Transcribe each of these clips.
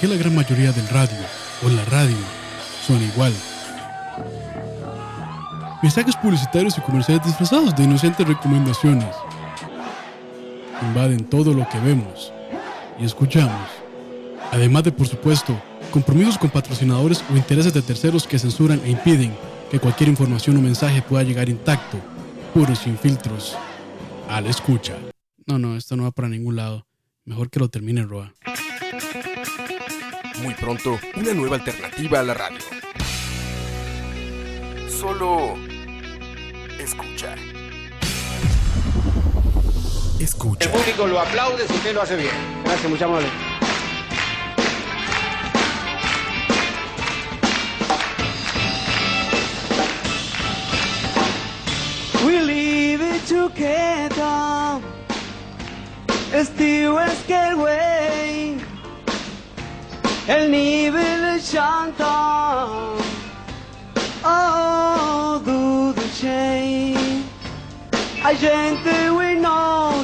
qué la gran mayoría del radio o la radio son igual. Mensajes publicitarios y comerciales disfrazados de inocentes recomendaciones invaden todo lo que vemos y escuchamos. Además de, por supuesto, compromisos con patrocinadores o intereses de terceros que censuran e impiden que cualquier información o mensaje pueda llegar intacto, puros sin filtros, a la escucha. No, no, esto no va para ningún lado. Mejor que lo termine Roa. Muy pronto, una nueva alternativa a la radio. Solo escucha. Escucha. El público lo aplaude si usted lo hace bien. Gracias, mucha amable. We live it together. Still es way. El nivel chanta. Oh, do the chain. A gente we know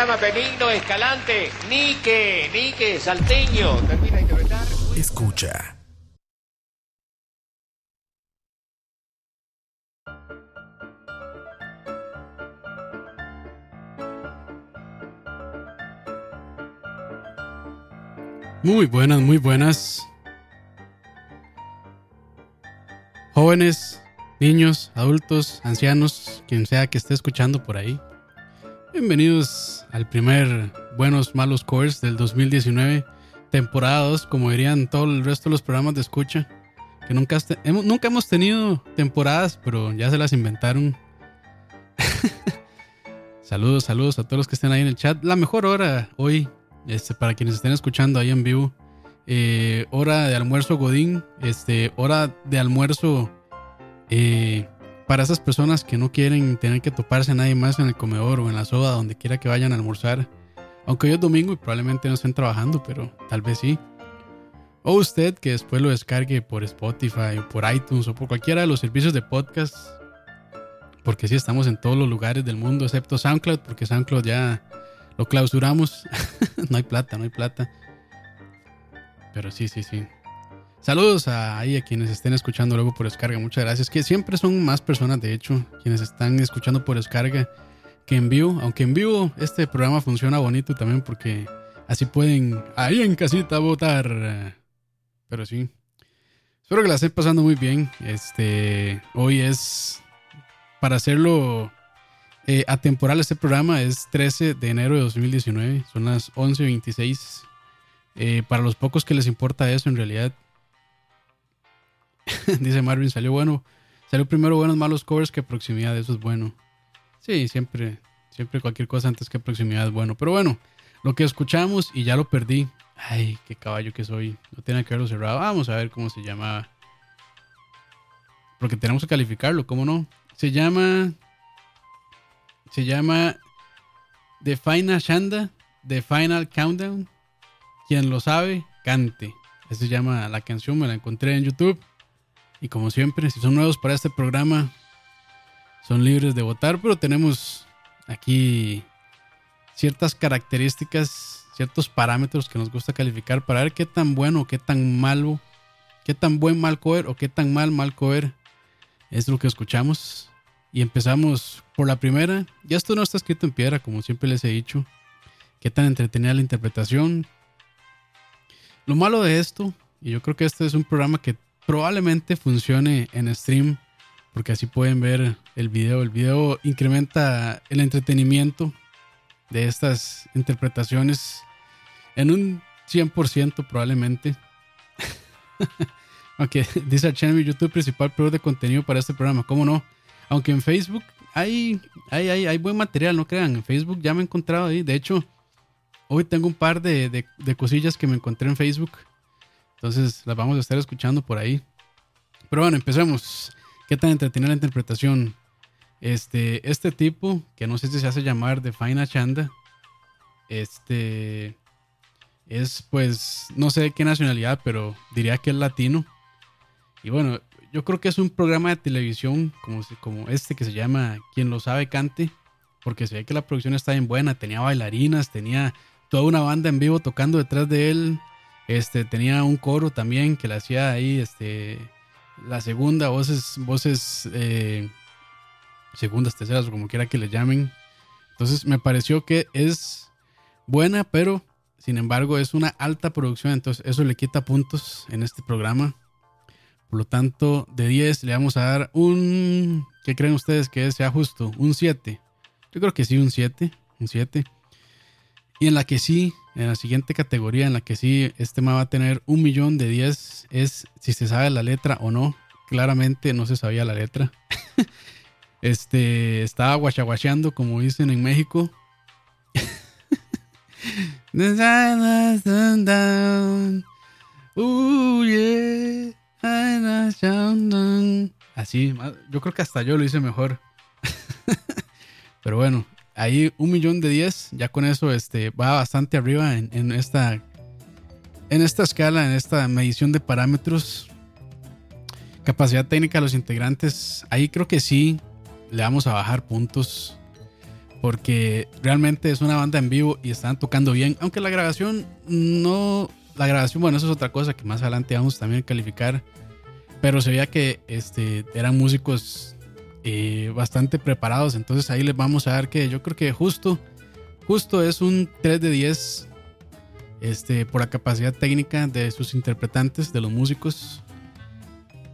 llama Benigno Escalante. Nique, Nique, salteño. Termina de interpretar. Escucha. Muy buenas, muy buenas. Jóvenes, niños, adultos, ancianos, quien sea que esté escuchando por ahí. Bienvenidos al primer Buenos Malos Cores del 2019, temporada 2, como dirían todo el resto de los programas de escucha. Que nunca, hemos, nunca hemos tenido temporadas, pero ya se las inventaron. saludos, saludos a todos los que estén ahí en el chat. La mejor hora hoy, este, para quienes estén escuchando ahí en vivo. eh, hora de almuerzo Godín, este, hora de almuerzo eh, para esas personas que no quieren tener que toparse a nadie más en el comedor o en la soda, donde quiera que vayan a almorzar. Aunque hoy es domingo y probablemente no estén trabajando, pero tal vez sí. O usted que después lo descargue por Spotify o por iTunes o por cualquiera de los servicios de podcast. Porque sí, estamos en todos los lugares del mundo, excepto SoundCloud, porque SoundCloud ya lo clausuramos. no hay plata, no hay plata. Pero sí, sí, sí. Saludos a, ahí a quienes estén escuchando luego por descarga. Muchas gracias. Que siempre son más personas, de hecho, quienes están escuchando por descarga que en vivo. Aunque en vivo este programa funciona bonito también porque así pueden ahí en casita votar. Pero sí. Espero que la estén pasando muy bien. Este, hoy es para hacerlo eh, atemporal este programa es 13 de enero de 2019. Son las 11.26. Eh, para los pocos que les importa eso, en realidad Dice Marvin, salió bueno. Salió primero buenos, malos covers que proximidad. Eso es bueno. Sí, siempre, siempre cualquier cosa antes que proximidad es bueno. Pero bueno, lo que escuchamos y ya lo perdí. Ay, qué caballo que soy. No tiene que verlo cerrado. Vamos a ver cómo se llama. Porque tenemos que calificarlo, ¿cómo no? Se llama. Se llama. The Final Shanda. The Final Countdown. Quien lo sabe, cante. Esa se llama la canción. Me la encontré en YouTube. Y como siempre, si son nuevos para este programa, son libres de votar, pero tenemos aquí ciertas características, ciertos parámetros que nos gusta calificar para ver qué tan bueno, qué tan malo, qué tan buen mal cover o qué tan mal mal cover es lo que escuchamos. Y empezamos por la primera. Ya esto no está escrito en piedra, como siempre les he dicho. Qué tan entretenida la interpretación. Lo malo de esto, y yo creo que este es un programa que probablemente funcione en stream porque así pueden ver el video. El video incrementa el entretenimiento de estas interpretaciones en un 100% probablemente. Aunque dice Archen, mi YouTube principal proveedor de contenido para este programa, ¿cómo no? Aunque en Facebook hay, hay, hay, hay, buen material, no crean. En Facebook ya me he encontrado ahí. De hecho, hoy tengo un par de, de cosillas que me encontré en Facebook entonces las vamos a estar escuchando por ahí. Pero bueno, empecemos. ¿Qué tan entretenida la interpretación? Este, este tipo, que no sé si se hace llamar de Faina Chanda, este es pues, no sé de qué nacionalidad, pero diría que es latino. Y bueno, yo creo que es un programa de televisión como, como este que se llama Quien lo sabe cante, porque se ve que la producción está bien buena, tenía bailarinas, tenía toda una banda en vivo tocando detrás de él, este, tenía un coro también que le hacía ahí, este, la segunda, voces, voces, eh, segundas, terceras, o como quiera que le llamen. Entonces me pareció que es buena, pero sin embargo es una alta producción, entonces eso le quita puntos en este programa. Por lo tanto, de 10 le vamos a dar un... ¿Qué creen ustedes que sea justo? Un 7. Yo creo que sí, un 7. Un 7. Y en la que sí en la siguiente categoría, en la que sí este tema va a tener un millón de 10, es si se sabe la letra o no. Claramente no se sabía la letra. este estaba guachaguacheando, como dicen en México. Así, yo creo que hasta yo lo hice mejor. Pero bueno, ahí un millón de 10, ya con eso este, va bastante arriba en, esta, en esta escala, en esta medición de parámetros. Capacidad técnica de los integrantes, ahí creo que sí le vamos a bajar puntos. Porque realmente es una banda en vivo y están tocando bien. Aunque la grabación no. La grabación, bueno, eso es otra cosa que más adelante vamos también a calificar. Pero se veía que este, eran músicos eh, bastante preparados. Entonces ahí les vamos a dar que yo creo que justo, justo es un 3 de 10 este, por la capacidad técnica de sus interpretantes, de los músicos.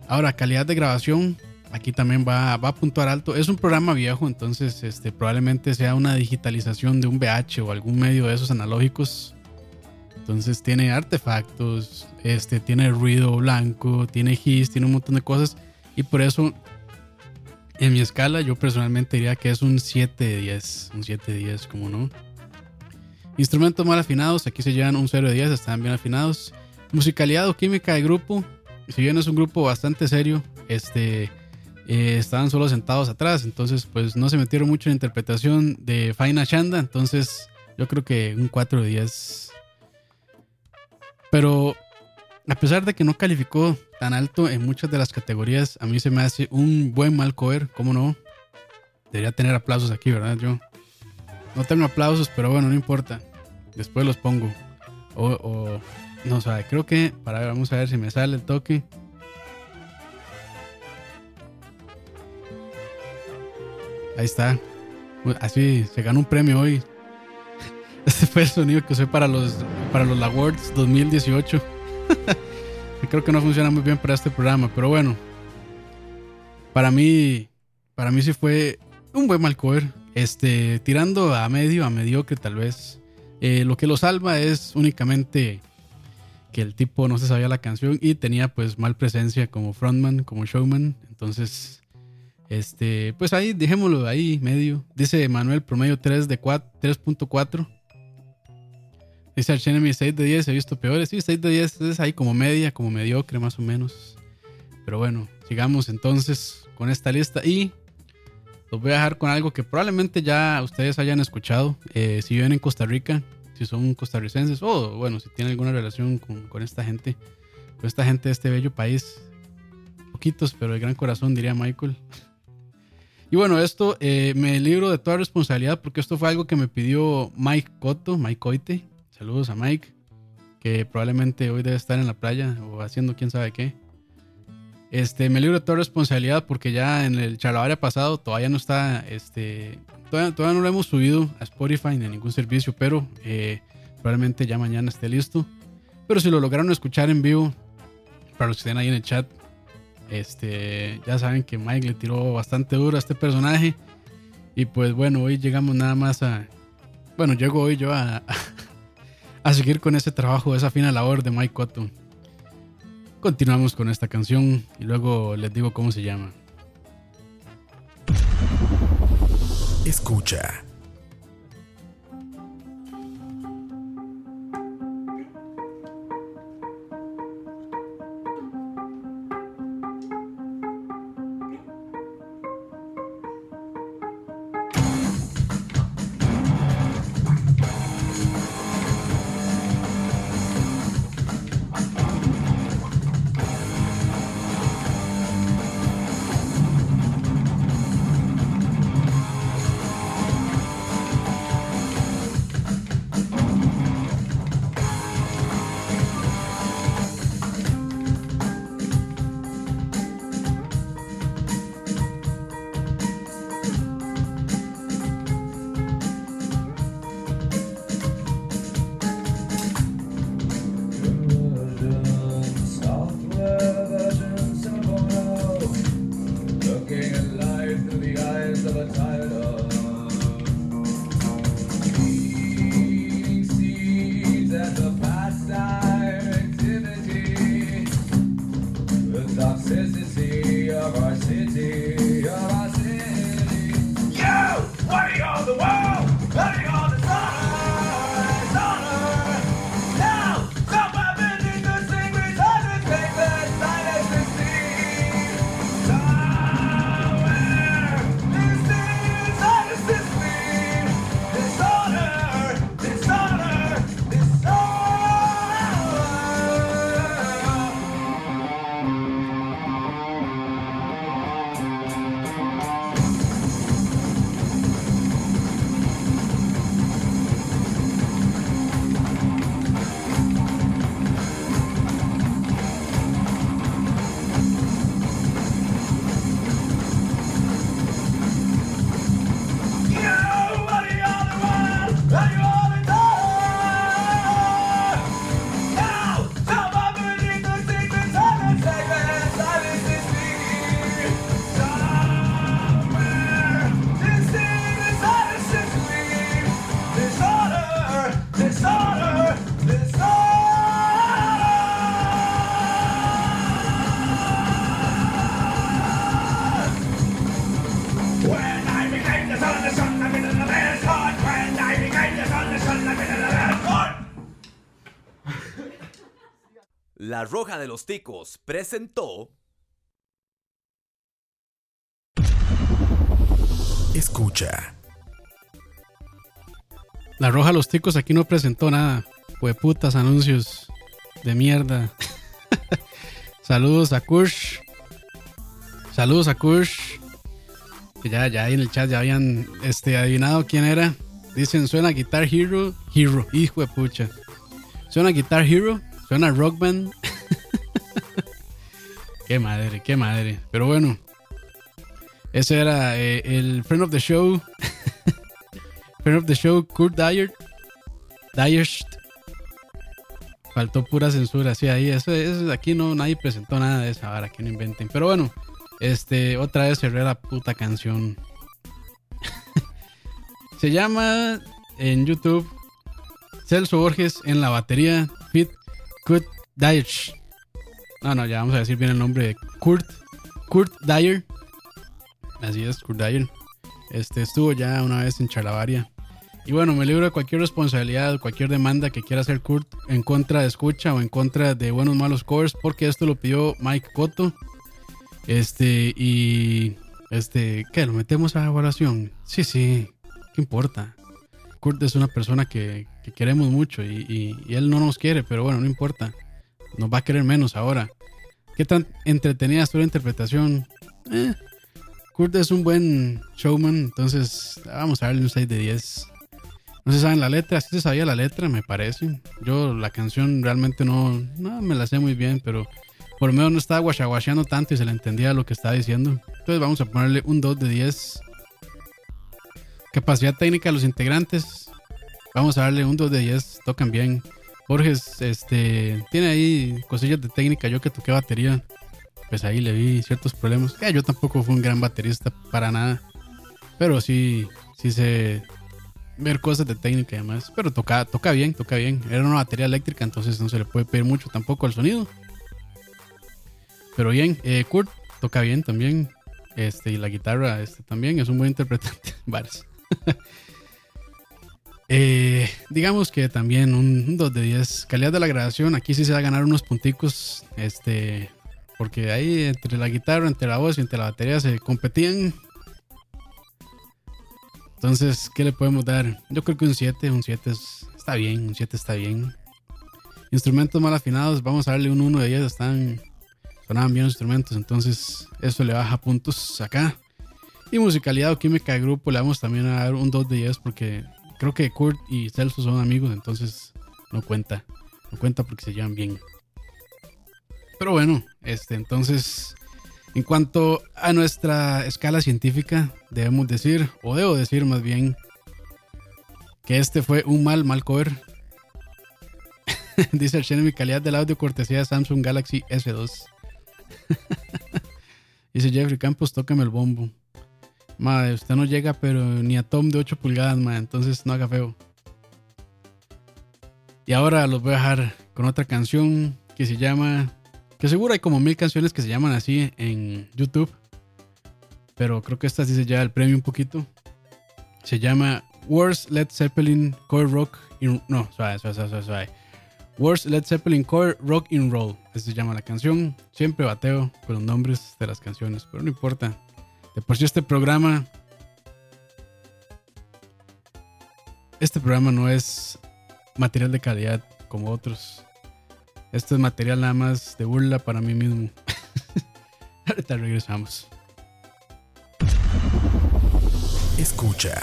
Ahora, calidad de grabación, aquí también va, va a puntuar alto. Es un programa viejo, entonces este, probablemente sea una digitalización de un VH o algún medio de esos analógicos. Entonces tiene artefactos, este, tiene ruido blanco, tiene hiss, tiene un montón de cosas. Y por eso en mi escala, yo personalmente diría que es un 7 de 10. Un 7 de 10, como no. Instrumentos mal afinados, aquí se llevan un 0 de 10, están bien afinados. Musicalidad o química de grupo, si bien es un grupo bastante serio, este, eh, estaban solo sentados atrás, entonces pues no se metieron mucho en interpretación de Faina Chanda, entonces yo creo que un 4 de 10. Pero a pesar de que no calificó tan alto en muchas de las categorías, a mí se me hace un buen mal cover, ¿cómo no? Debería tener aplausos aquí, ¿verdad? Yo no tengo aplausos, pero bueno, no importa. Después los pongo. O, No sabe, creo que. Para vamos a ver si me sale el toque. Ahí está. Así se ganó un premio hoy. Este fue el sonido que usé para los, para los Awards 2018. Creo que no funciona muy bien para este programa, pero bueno. Para mí, para mí sí fue un buen mal cover. Este, tirando a medio, a mediocre tal vez. Eh, lo que lo salva es únicamente que el tipo no se sabía la canción y tenía pues mal presencia como frontman, como showman. Entonces, este, pues ahí, dejémoslo ahí, medio. Dice Manuel promedio 3 de 3.4. Dice Archenemy 6 de 10, he visto peores. Sí, 6 de 10 es ahí como media, como mediocre más o menos. Pero bueno, sigamos entonces con esta lista y los voy a dejar con algo que probablemente ya ustedes hayan escuchado. Eh, si viven en Costa Rica, si son costarricenses o bueno, si tienen alguna relación con, con esta gente, con esta gente de este bello país. Poquitos, pero de gran corazón, diría Michael. Y bueno, esto eh, me libro de toda responsabilidad porque esto fue algo que me pidió Mike Cotto, Mike Coite. Saludos a Mike, que probablemente hoy debe estar en la playa o haciendo quién sabe qué. Este, me libro de toda responsabilidad porque ya en el charlavaria pasado todavía no está, este, todavía, no lo hemos subido a Spotify ni a ningún servicio, pero eh, probablemente ya mañana esté listo. Pero si lo lograron escuchar en vivo, para los que estén ahí en el chat, este, ya saben que Mike le tiró bastante duro a este personaje. Y pues bueno, hoy llegamos nada más a. Bueno, llego hoy yo a, a seguir con ese trabajo, esa fina labor de Mike Cotton. Continuamos con esta canción y luego les digo cómo se llama. Escucha. La Roja de los Ticos presentó. Escucha. La Roja de los Ticos aquí no presentó nada. Fue putas anuncios de mierda. Saludos a Kush. Saludos a Kush. Que ya, ya ahí en el chat ya habían este, adivinado quién era. Dicen, suena Guitar Hero. Hero, hijo de pucha. Suena Guitar Hero Suena Rock Band. qué madre, qué madre. Pero bueno, ese era eh, el friend of the show. friend of the show, Kurt Dyer. Dyerst. Faltó pura censura, sí, ahí, eso, eso, aquí no, nadie presentó nada de esa vara, que no inventen. Pero bueno, este, otra vez cerré la puta canción. Se llama en YouTube Celso Borges en la batería Kurt Dyer. No, no, ya vamos a decir bien el nombre de Kurt. Kurt Dyer. Así es, Kurt Dyer. Este estuvo ya una vez en Charlavaria. Y bueno, me libro de cualquier responsabilidad, cualquier demanda que quiera hacer Kurt en contra de escucha o en contra de buenos malos covers, porque esto lo pidió Mike Cotto. Este, y. Este, ¿qué? ¿Lo metemos a evaluación? Sí, sí, ¿qué importa? Kurt es una persona que, que queremos mucho y, él no nos quiere, pero bueno, no importa. Nos va a querer menos ahora. ¿Qué tan entretenida estuvo la interpretación? Eh, Kurt es un buen showman, entonces vamos a darle un 6 de 10. No se saben la letra, así se sabía la letra, me parece. Yo la canción realmente no, no me la sé muy bien, pero por lo menos no estaba guachaguacheando tanto y se le entendía lo que estaba diciendo. Entonces vamos a ponerle un 2 de 10. Capacidad técnica de los integrantes. Vamos a darle un 2 de 10. Tocan bien. Borges este, tiene ahí cosillas de técnica. Yo que toqué batería, pues ahí le vi ciertos problemas. yo tampoco fui un gran baterista para nada. Pero sí, sí sé ver cosas de técnica y demás. Pero toca, toca bien, toca bien. Era una batería eléctrica, entonces no se le puede pedir mucho tampoco al sonido. Pero bien, eh, Kurt toca bien también. Este, y la guitarra este, también es un buen interpretante. eh, digamos que también un 2 de 10. Calidad de la grabación, aquí sí se va a ganar unos punticos. Este, porque ahí entre la guitarra, entre la voz y entre la batería se competían entonces, ¿qué le podemos dar? Yo creo que un 7, un 7 está bien, un 7 está bien. Instrumentos mal afinados, vamos a darle un 1 de 10, están sonaban bien los instrumentos, entonces eso le baja puntos acá. Y musicalidad o química de grupo le vamos también a dar un 2 de 10 porque creo que Kurt y Celso son amigos, entonces no cuenta, no cuenta porque se llevan bien. Pero bueno, este entonces en cuanto a nuestra escala científica, debemos decir, o debo decir más bien, que este fue un mal, mal cover. Dice el mi calidad del audio cortesía de Samsung Galaxy S2. Dice Jeffrey Campos, tócame el bombo. Madre, usted no llega, pero ni a Tom de 8 pulgadas, madre, entonces no haga feo. Y ahora los voy a dejar con otra canción que se llama que seguro hay como mil canciones que se llaman así en YouTube. Pero creo que esta sí se lleva el premio un poquito. Se llama Worst Led Zeppelin Core Rock in, No, suave, suave, suave, suave. Worst Led Zeppelin Core Rock in Roll. Así se llama la canción. Siempre bateo con los nombres de las canciones, pero no importa. De por sí este programa... Este programa no es material de calidad como otros. Esto es material nada más de burla para mí mismo. Ahorita regresamos. Escucha.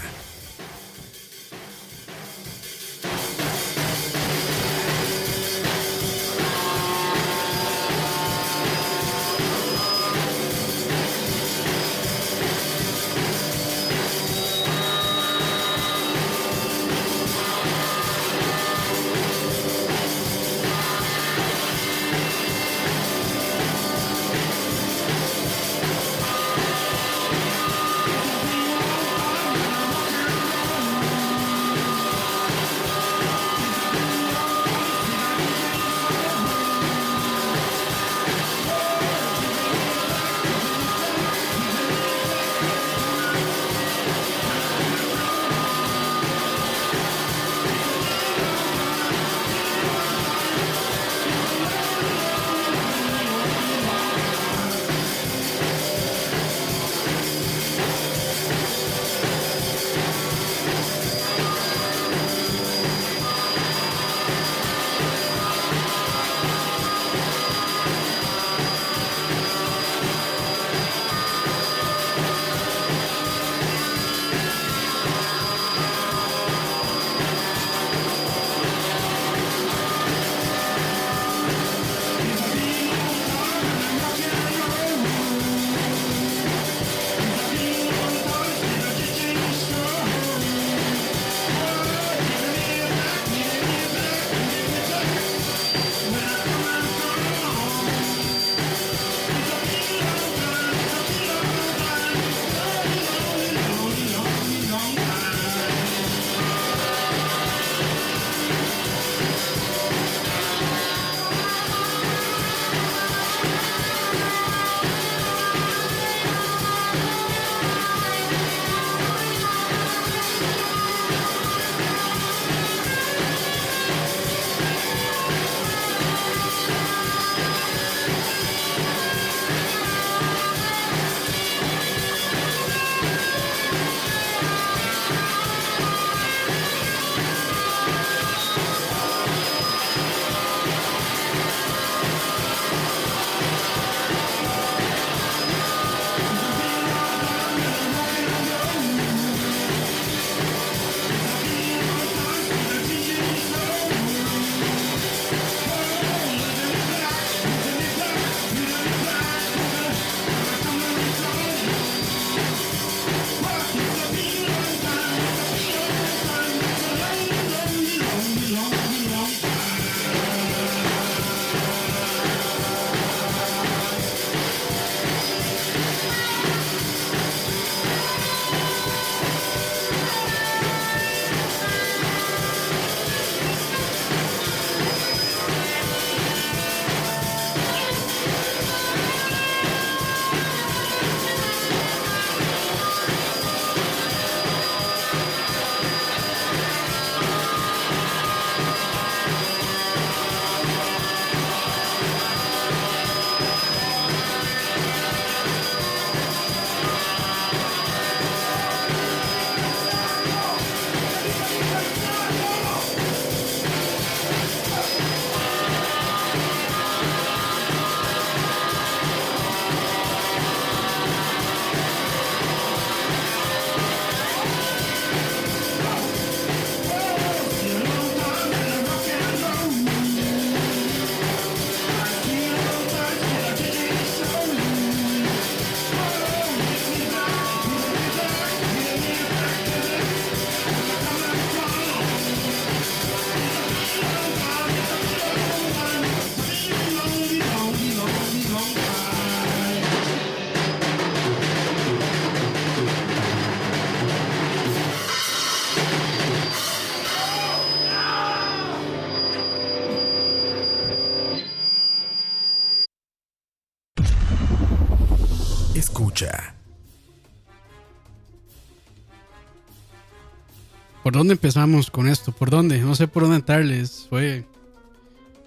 ¿Por dónde empezamos con esto? ¿Por dónde? No sé por dónde entrarles. Fue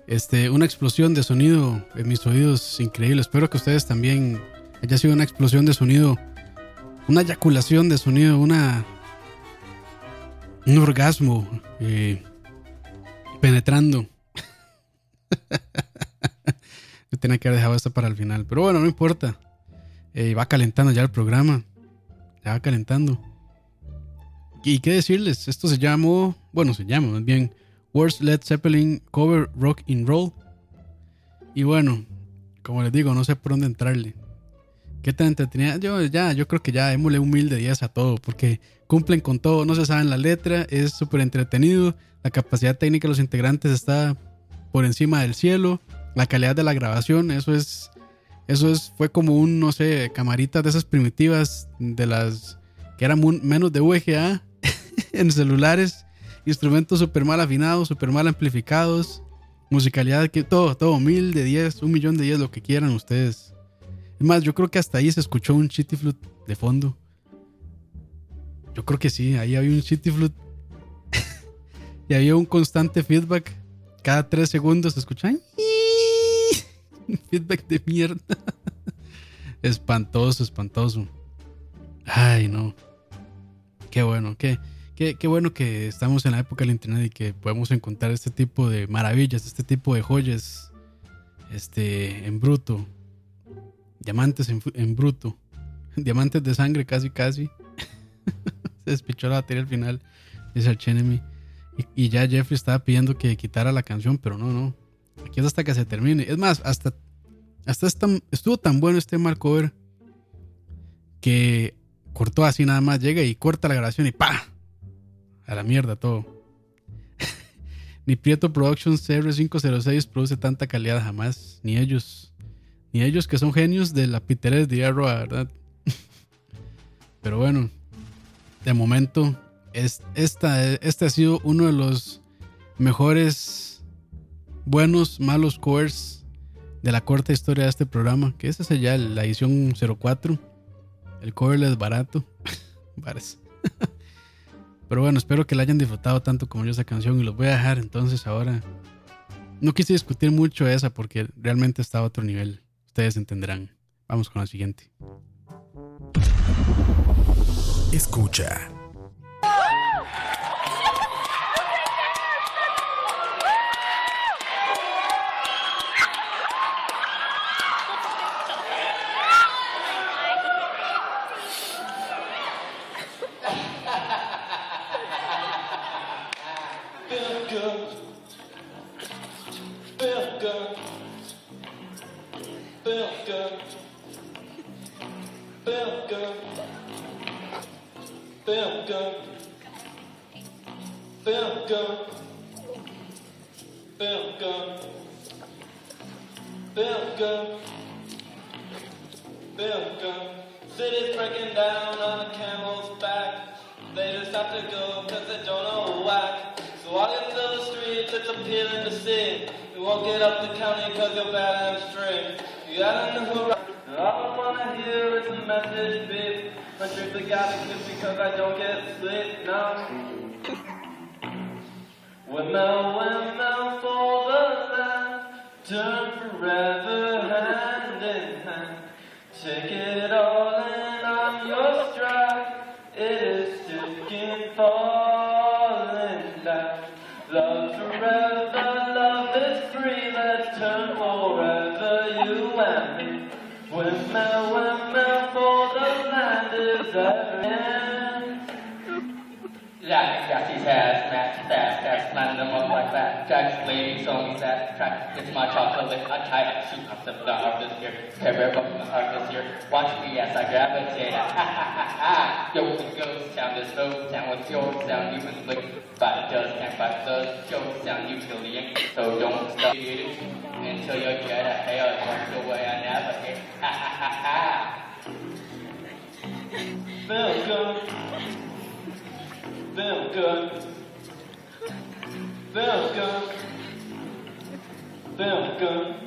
este, una explosión de sonido en mis oídos increíble. Espero que ustedes también haya sido una explosión de sonido, una eyaculación de sonido, una un orgasmo eh, penetrando. Yo tenía que haber dejado esto para el final, pero bueno, no importa. Eh, va calentando ya el programa, ya va calentando. ¿Y qué decirles? Esto se llamó, bueno, se llama más bien Worst Led Zeppelin Cover Rock and Roll. Y bueno, como les digo, no sé por dónde entrarle. ¿Qué tan entretenida? Yo ya, yo creo que ya démosle un mil de 10 a todo, porque cumplen con todo, no se saben la letra, es súper entretenido, la capacidad técnica de los integrantes está por encima del cielo, la calidad de la grabación, eso es, eso es, fue como un, no sé, camaritas de esas primitivas, de las que eran menos de VGA en celulares, instrumentos súper mal afinados, súper mal amplificados, musicalidad, que todo, todo, mil de diez, un millón de diez, lo que quieran ustedes. Es más, yo creo que hasta ahí se escuchó un chitty flute de fondo. Yo creo que sí, ahí había un chitty flute. y había un constante feedback. Cada tres segundos se escuchan. feedback de mierda. espantoso, espantoso. Ay, no. Qué bueno, qué, qué, bueno que estamos en la época del internet y que podemos encontrar este tipo de maravillas, este tipo de joyas. Este, en bruto. Diamantes en, bruto. Diamantes de sangre casi casi. Se despichó la batería al final. Dice el Y, y, ya Jeffrey estaba pidiendo que quitara la canción, pero no, no. Aquí es hasta que se termine. Es más, hasta, hasta estuvo tan bueno este mal cover que cortó así nada más. Llega y corta la grabación y ¡pa! A la mierda todo. Ni Prieto Productions CR506 produce tanta calidad jamás. Ni ellos. Ni ellos que son genios de la piterés de hierro, ¿verdad? Pero bueno, de momento, es, esta, este ha sido uno de los mejores, buenos, malos covers de la corta historia de este programa. Que esta es ya la edición 04. El cover es barato. Pero bueno, espero que la hayan disfrutado tanto como yo esa canción y los voy a dejar entonces ahora. No quise discutir mucho esa porque realmente está a otro nivel ustedes entenderán. Vamos con la siguiente. Escucha. When thou, when thou for the land, turn forever hand in hand. Take it. It's my chocolate with a tie and two concepts that are this year. Favorite book in the this year. Watch me as I gravitate. Ha ha ha ha. Yo, the ghost sound is no sound with your sound. You can lick by does and by does. Show sound utility. So don't stop until you get ahead. That's the way I navigate. Ha ha ha ha. Feel good. Feel good. Feel good. They.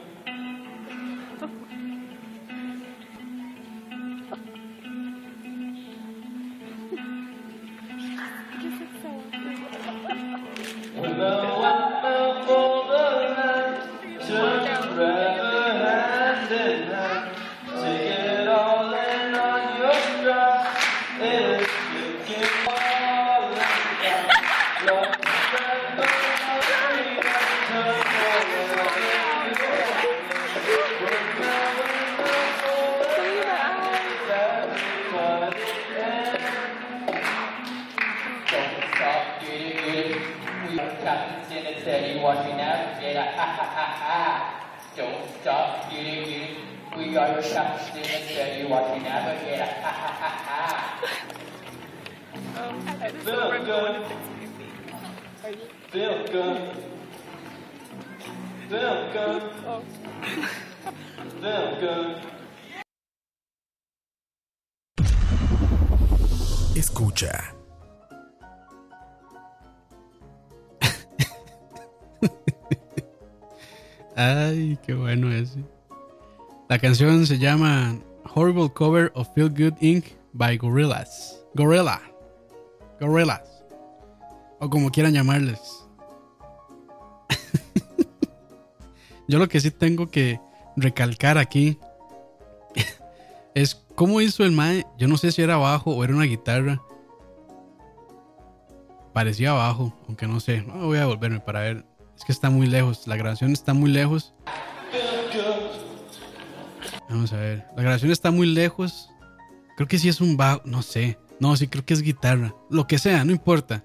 Qué bueno ese. La canción se llama Horrible Cover of Feel Good Inc. by Gorillaz. Gorilla. Gorillaz. O como quieran llamarles. Yo lo que sí tengo que recalcar aquí es cómo hizo el Mae. Yo no sé si era bajo o era una guitarra. Parecía bajo, aunque no sé. No, voy a volverme para ver. Es que está muy lejos. La grabación está muy lejos. Vamos a ver. La grabación está muy lejos. Creo que sí es un bajo. No sé. No, sí creo que es guitarra. Lo que sea, no importa.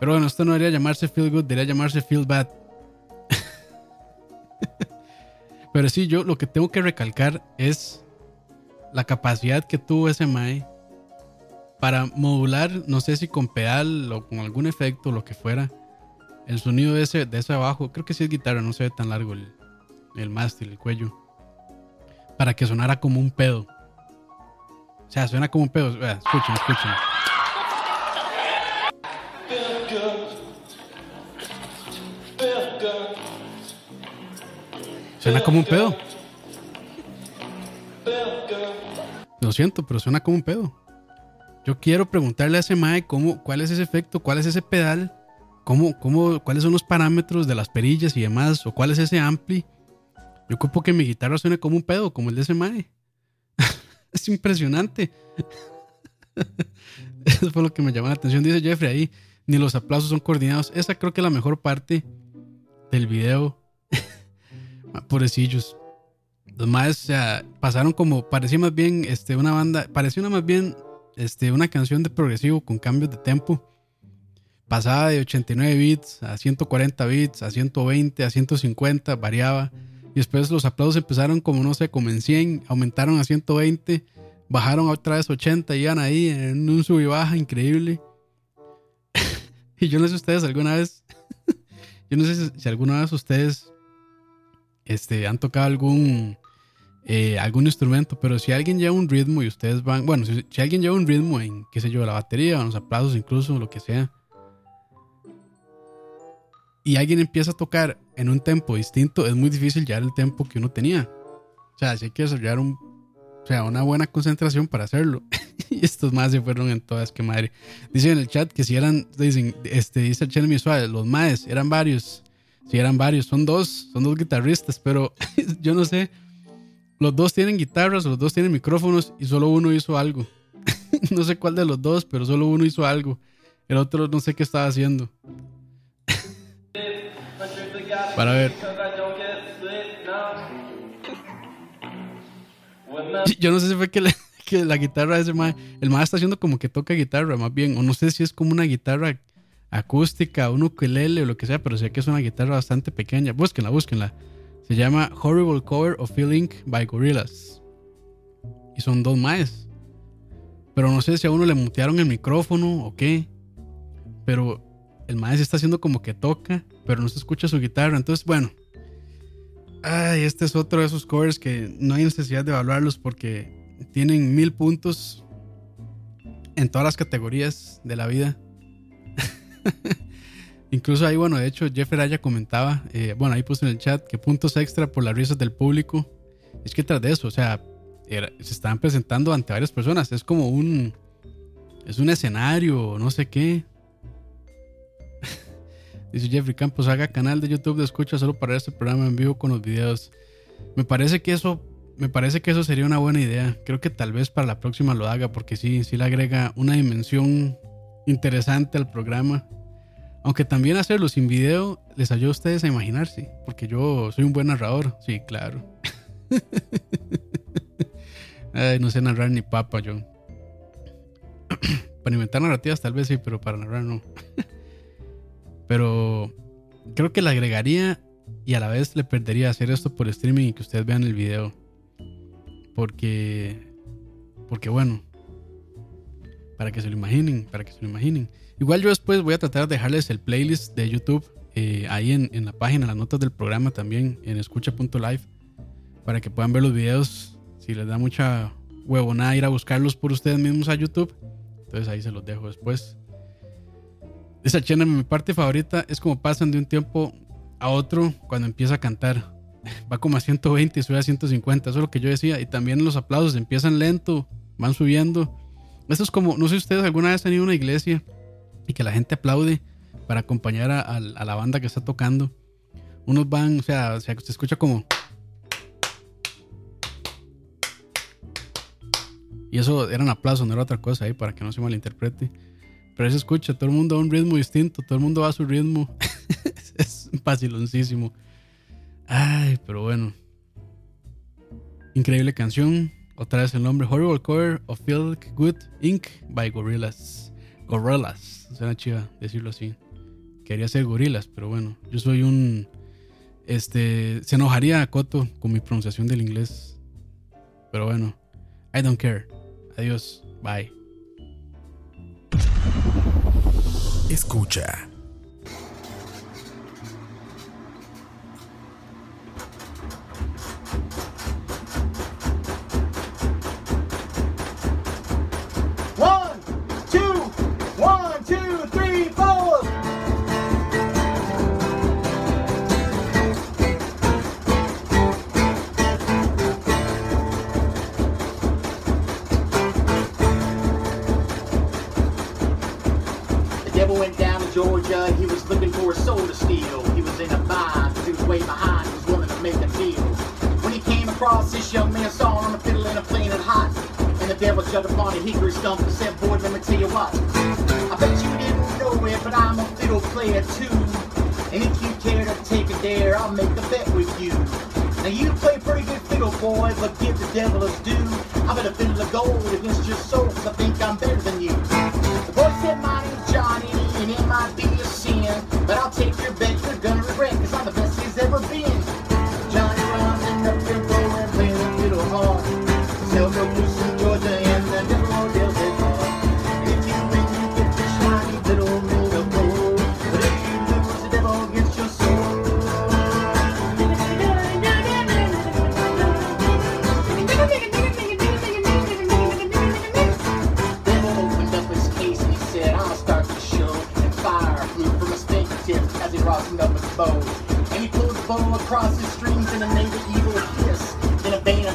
Pero bueno, esto no debería llamarse Feel Good, debería llamarse Feel Bad. Pero sí, yo lo que tengo que recalcar es la capacidad que tuvo ese Mae para modular, no sé si con pedal o con algún efecto, lo que fuera, el sonido de ese, de ese abajo. Creo que sí es guitarra, no se ve tan largo el, el mástil, el cuello. Para que sonara como un pedo. O sea, suena como un pedo. Escuchen, escuchen. Suena como un pedo. Lo siento, pero suena como un pedo. Yo quiero preguntarle a ese Mae cómo, cuál es ese efecto, cuál es ese pedal, cómo, cómo, cuáles son los parámetros de las perillas y demás, o cuál es ese ampli. Yo ocupo que mi guitarra suene como un pedo, como el de ese Mae. es impresionante. Eso fue lo que me llamó la atención. Dice Jeffrey ahí, ni los aplausos son coordinados. Esa creo que es la mejor parte del video. Pobrecillos. Los más o sea, pasaron como, parecía más bien este, una banda, parecía una más bien este, una canción de progresivo con cambios de tempo. Pasaba de 89 bits a 140 bits, a 120, a 150, variaba. Y después los aplausos empezaron como, no sé, como en 100, aumentaron a 120, bajaron otra vez 80, iban ahí en un sub y baja increíble. y yo no sé ustedes alguna vez, yo no sé si, si alguna vez ustedes este, han tocado algún, eh, algún instrumento, pero si alguien lleva un ritmo y ustedes van, bueno, si, si, alguien lleva un ritmo en, qué sé yo, la batería los aplausos, incluso lo que sea, y alguien empieza a tocar en un tempo distinto, es muy difícil llevar el tempo que uno tenía. O sea, si hay que desarrollar un, o sea, una buena concentración para hacerlo. y estos más se fueron en todas, que madre. Dicen en el chat que si eran, dicen, este, dice el Chelmy Suárez, los maes, eran varios. Si eran varios, son dos, son dos guitarristas, pero yo no sé. Los dos tienen guitarras, los dos tienen micrófonos y solo uno hizo algo. no sé cuál de los dos, pero solo uno hizo algo. El otro no sé qué estaba haciendo. Para ver. Yo no sé si fue que, la guitarra de ese mae, el mae está haciendo como que toca guitarra, más bien, o no sé si es como una guitarra acústica, un ukulele o lo que sea, pero sé que es una guitarra bastante pequeña. Búsquenla, búsquenla. Se llama Horrible Cover of Feeling by Gorillaz. Y son dos maes. Pero no sé si a uno le mutearon el micrófono o qué. Pero el maestro está haciendo como que toca, pero no se escucha su guitarra. Entonces, bueno. Ay, este es otro de esos covers que no hay necesidad de evaluarlos porque tienen mil puntos en todas las categorías de la vida. Incluso ahí, bueno, de hecho, Jeff Araya comentaba, eh, bueno, ahí puse en el chat que puntos extra por las risas del público. Es que tras de eso, o sea, se estaban presentando ante varias personas. Es como un. Es un escenario, no sé qué. Dice Jeffrey Campos, haga canal de YouTube de escucha solo para este programa en vivo con los videos. Me parece que eso, me parece que eso sería una buena idea. Creo que tal vez para la próxima lo haga porque sí, sí le agrega una dimensión interesante al programa. Aunque también hacerlo sin video les ayuda a ustedes a imaginarse, porque yo soy un buen narrador, sí, claro. Ay, no sé narrar ni papa yo. para inventar narrativas tal vez sí, pero para narrar no. Pero creo que le agregaría y a la vez le perdería hacer esto por streaming y que ustedes vean el video. Porque, porque bueno, para que se lo imaginen, para que se lo imaginen. Igual yo después voy a tratar de dejarles el playlist de YouTube eh, ahí en, en, la página, las notas del programa también, en escucha.live, para que puedan ver los videos. Si les da mucha huevonada ir a buscarlos por ustedes mismos a YouTube, entonces ahí se los dejo después. Esa chena, mi parte favorita es como pasan de un tiempo a otro cuando empieza a cantar. Va como a 120 y sube a 150, eso es lo que yo decía. Y también los aplausos empiezan lento, van subiendo. Esto es como, no sé si ustedes alguna vez han ido a una iglesia y que la gente aplaude para acompañar a, la banda que está tocando. Unos van, o sea, o sea, se escucha como... Y eso era un aplauso, no era otra cosa ahí para que no se malinterprete. Pero se escucha, todo el mundo a un ritmo distinto, todo el mundo va a su ritmo. es vaciloncísimo. Ay, pero bueno. Increíble canción. Otra vez el nombre Horrible Cover of Feel Good Inc. by Gorillaz. Gorillaz. Suena chiva decirlo así. Quería ser gorilas, pero bueno. Yo soy un. Este. Se enojaría a Coto con mi pronunciación del inglés. Pero bueno. I don't care. Adiós. Bye. Escucha. A hickory stump said, Boy, let me tell you what. I bet you didn't know it, but I'm a fiddle player too. And if you care to take a dare, I'll make a bet with you. Now you play pretty good fiddle, boy, but give the devil his due. I bet a fiddle of gold against your soul, 'cause I think I'm better than you.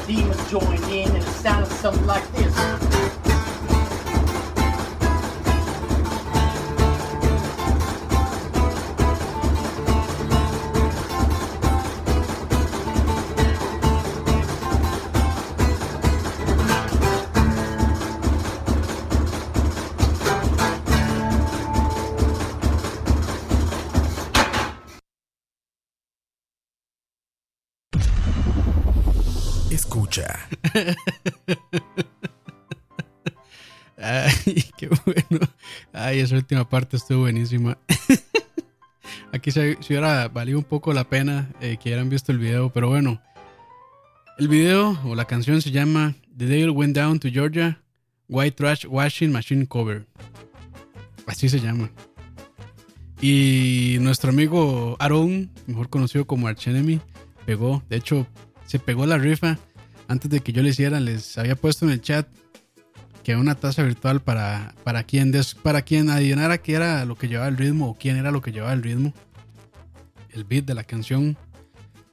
Demons joined in and it sounded something like this. Ay, qué bueno. Ay, esa última parte estuvo buenísima. Aquí se, se hubiera valido un poco la pena eh, que hubieran visto el video, pero bueno. El video o la canción se llama The Devil Went Down to Georgia White Trash Washing Machine Cover. Así se llama. Y nuestro amigo Aaron, mejor conocido como Archenemy, pegó. De hecho, se pegó la rifa. Antes de que yo le hiciera, les había puesto en el chat que una taza virtual para, para, quien des, para quien adivinara qué era lo que llevaba el ritmo o quién era lo que llevaba el ritmo. El beat de la canción.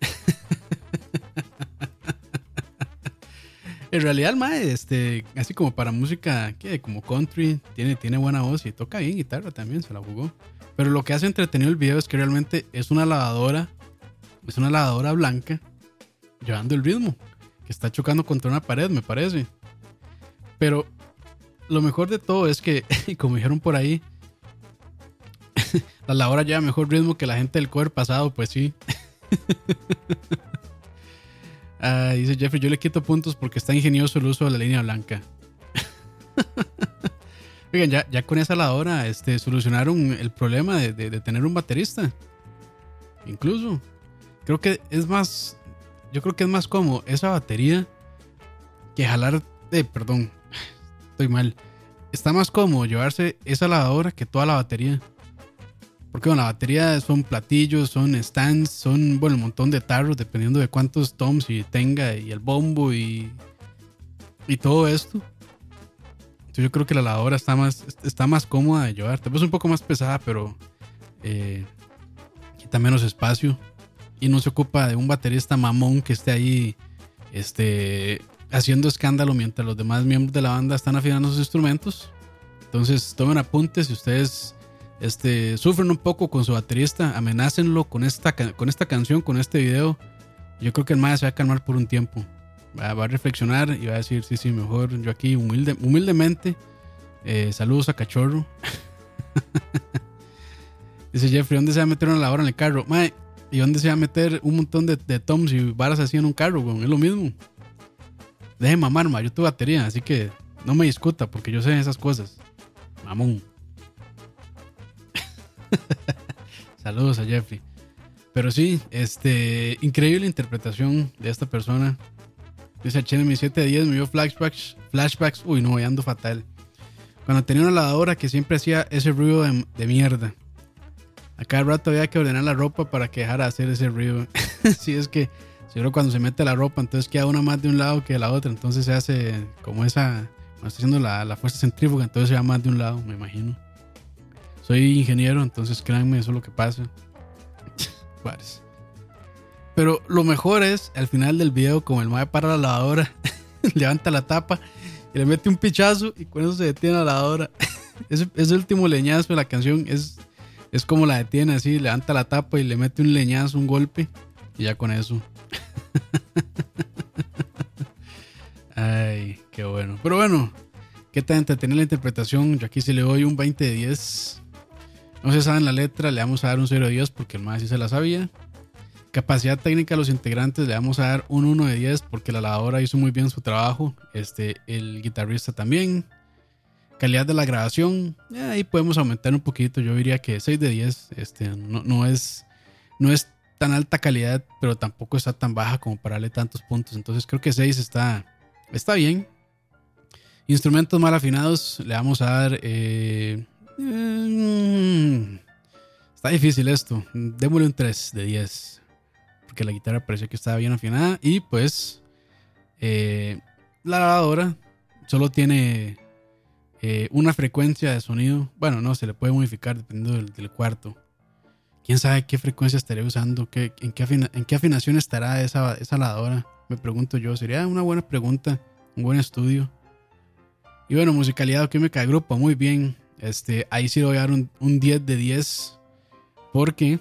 en realidad el mae, este, así como para música, que como country, tiene, tiene buena voz y toca bien guitarra también, se la jugó. Pero lo que hace entretenido el video es que realmente es una lavadora, es una lavadora blanca llevando el ritmo, que está chocando contra una pared, me parece. Pero lo mejor de todo es que, como dijeron por ahí, la lavadora lleva mejor ritmo que la gente del cover pasado, pues sí. Ah, dice Jeffrey, yo le quito puntos porque está ingenioso el uso de la línea blanca. Oigan, ya, con esa lavadora este, solucionaron el problema de tener un baterista. incluso. Creo que es más, yo creo que es más cómodo esa batería que jalar, eh, perdón, estoy mal. Está más cómodo llevarse esa lavadora que toda la batería. Porque bueno, la batería son platillos, son stands, son bueno, un montón de tarros, dependiendo de cuántos toms y tenga, y el bombo y, y todo esto. Entonces yo creo que la lavadora está más, está más cómoda de llevar. Tal vez un poco más pesada, pero eh, quita menos espacio. Y no se ocupa de un baterista mamón que esté ahí este, haciendo escándalo mientras los demás miembros de la banda están afinando sus instrumentos. Entonces tomen apuntes si ustedes este, sufren un poco con su baterista, amenácenlo con esta, con esta canción, con este video. Yo creo que el maestro se va a calmar por un tiempo. Va, a reflexionar y va a decir, sí, sí, mejor yo aquí humilde, humildemente. Eh, saludos a Cachorro. Dice Jeffrey, ¿dónde se va a meter una lavadora en el carro? ¿Y dónde se va a meter un montón de, de toms y varas así en un carro? Es lo mismo. Deje mamar, ma. Yo tuve batería, así que no me discuta porque yo sé esas cosas. Mamón. Saludos a Jeffrey. Pero sí, este, increíble interpretación de esta persona. Dice mi 710 me dio flashbacks, flashbacks. Uy, no, ando fatal. Cuando tenía una lavadora que siempre hacía ese ruido de, mierda. A cada rato había que ordenar la ropa para que dejara de hacer ese ruido. sí, es que seguro cuando se mete la ropa, entonces queda una más de un lado que de la otra. Entonces se hace como esa, cuando está haciendo la, la fuerza centrífuga, entonces se va más de un lado, me imagino. Soy ingeniero, entonces créanme, eso es lo que pasa. Pero lo mejor es al final del video, como el mae para la lavadora, levanta la tapa y le mete un pichazo y con eso se detiene la lavadora. ese, ese último leñazo de la canción es, es como la detiene así, levanta la tapa y le mete un leñazo, un golpe y ya con eso. Ay, qué bueno. Pero bueno, qué tal entretener la interpretación. Yo aquí se le doy un 20 de 10. No se sabe la letra, le vamos a dar un 0 de 10 porque el más sí se la sabía. Capacidad técnica a los integrantes le vamos a dar un 1 de 10 porque la lavadora hizo muy bien su trabajo. Este, el guitarrista también. Calidad de la grabación, eh, ahí podemos aumentar un poquito. Yo diría que 6 de 10. Este, no, no, es, no es tan alta calidad, pero tampoco está tan baja como para darle tantos puntos. Entonces creo que 6 está, está bien. Instrumentos mal afinados, le vamos a dar eh, Mm, está difícil esto. Démosle un 3 de 10. Porque la guitarra parecía que estaba bien afinada. Y pues eh, la lavadora solo tiene eh, una frecuencia de sonido. Bueno, no, se le puede modificar dependiendo del, cuarto. Quién sabe qué frecuencia estaré usando, qué, en, qué afinación estará esa, esa. Me pregunto yo. Sería una buena pregunta, un buen estudio. Y bueno, musicalidad, que me cae grupo, muy bien. Este, ahí sí voy a dar un, 10 de 10 porque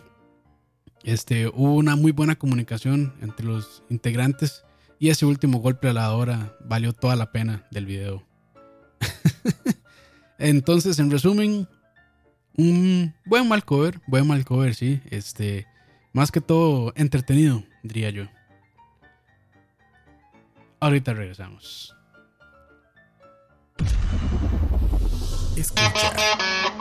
este, hubo una muy buena comunicación entre los integrantes y ese último golpe a la hora valió toda la pena del video. Entonces, en resumen, un buen mal cover, buen mal cover, sí. Este, más que todo entretenido, diría yo. Ahorita regresamos. Escucha.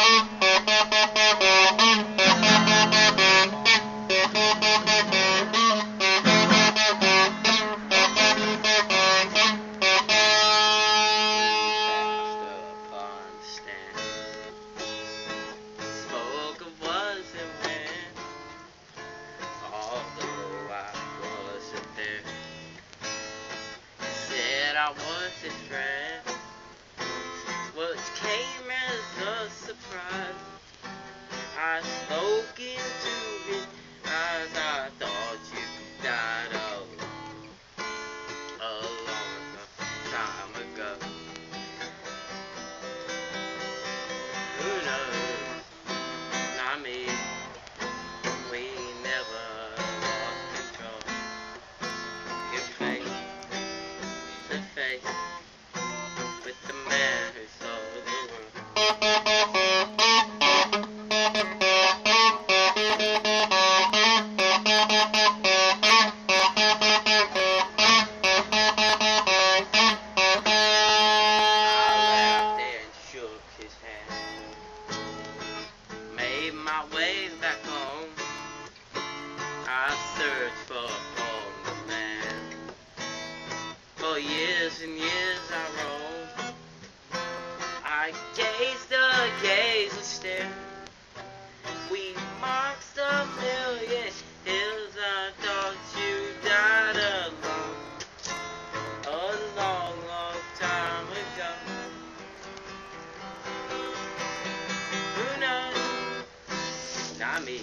Knows? Not me.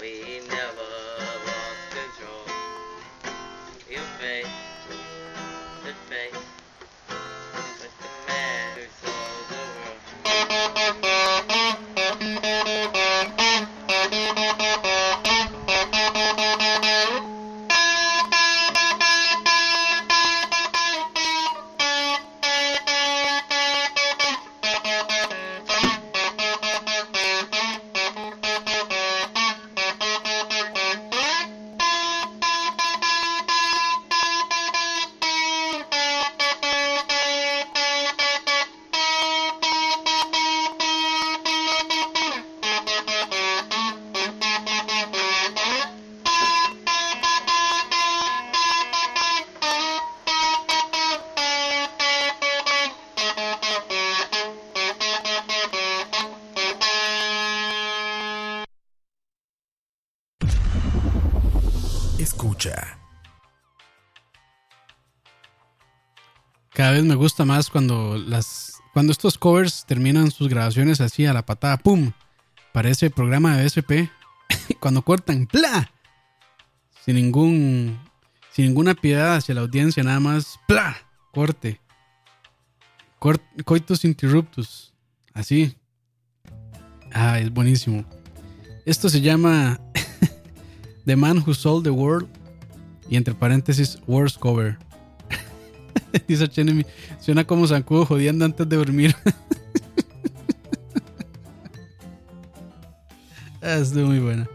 We never cuando las cuando estos covers terminan sus grabaciones así a la patada, ¡pum! Parece programa de SP. cuando cortan, ¡pla! Sin ningún sin ninguna piedad hacia la audiencia, nada más ¡pla! Corte. Cort, coitus interruptus. Así. Ah, es buenísimo. Esto se llama The Man Who Sold the World y entre paréntesis Worst Cover. Dice Chenemy, suena como zancudo jodiendo antes de dormir. Ah, estuvo muy buena.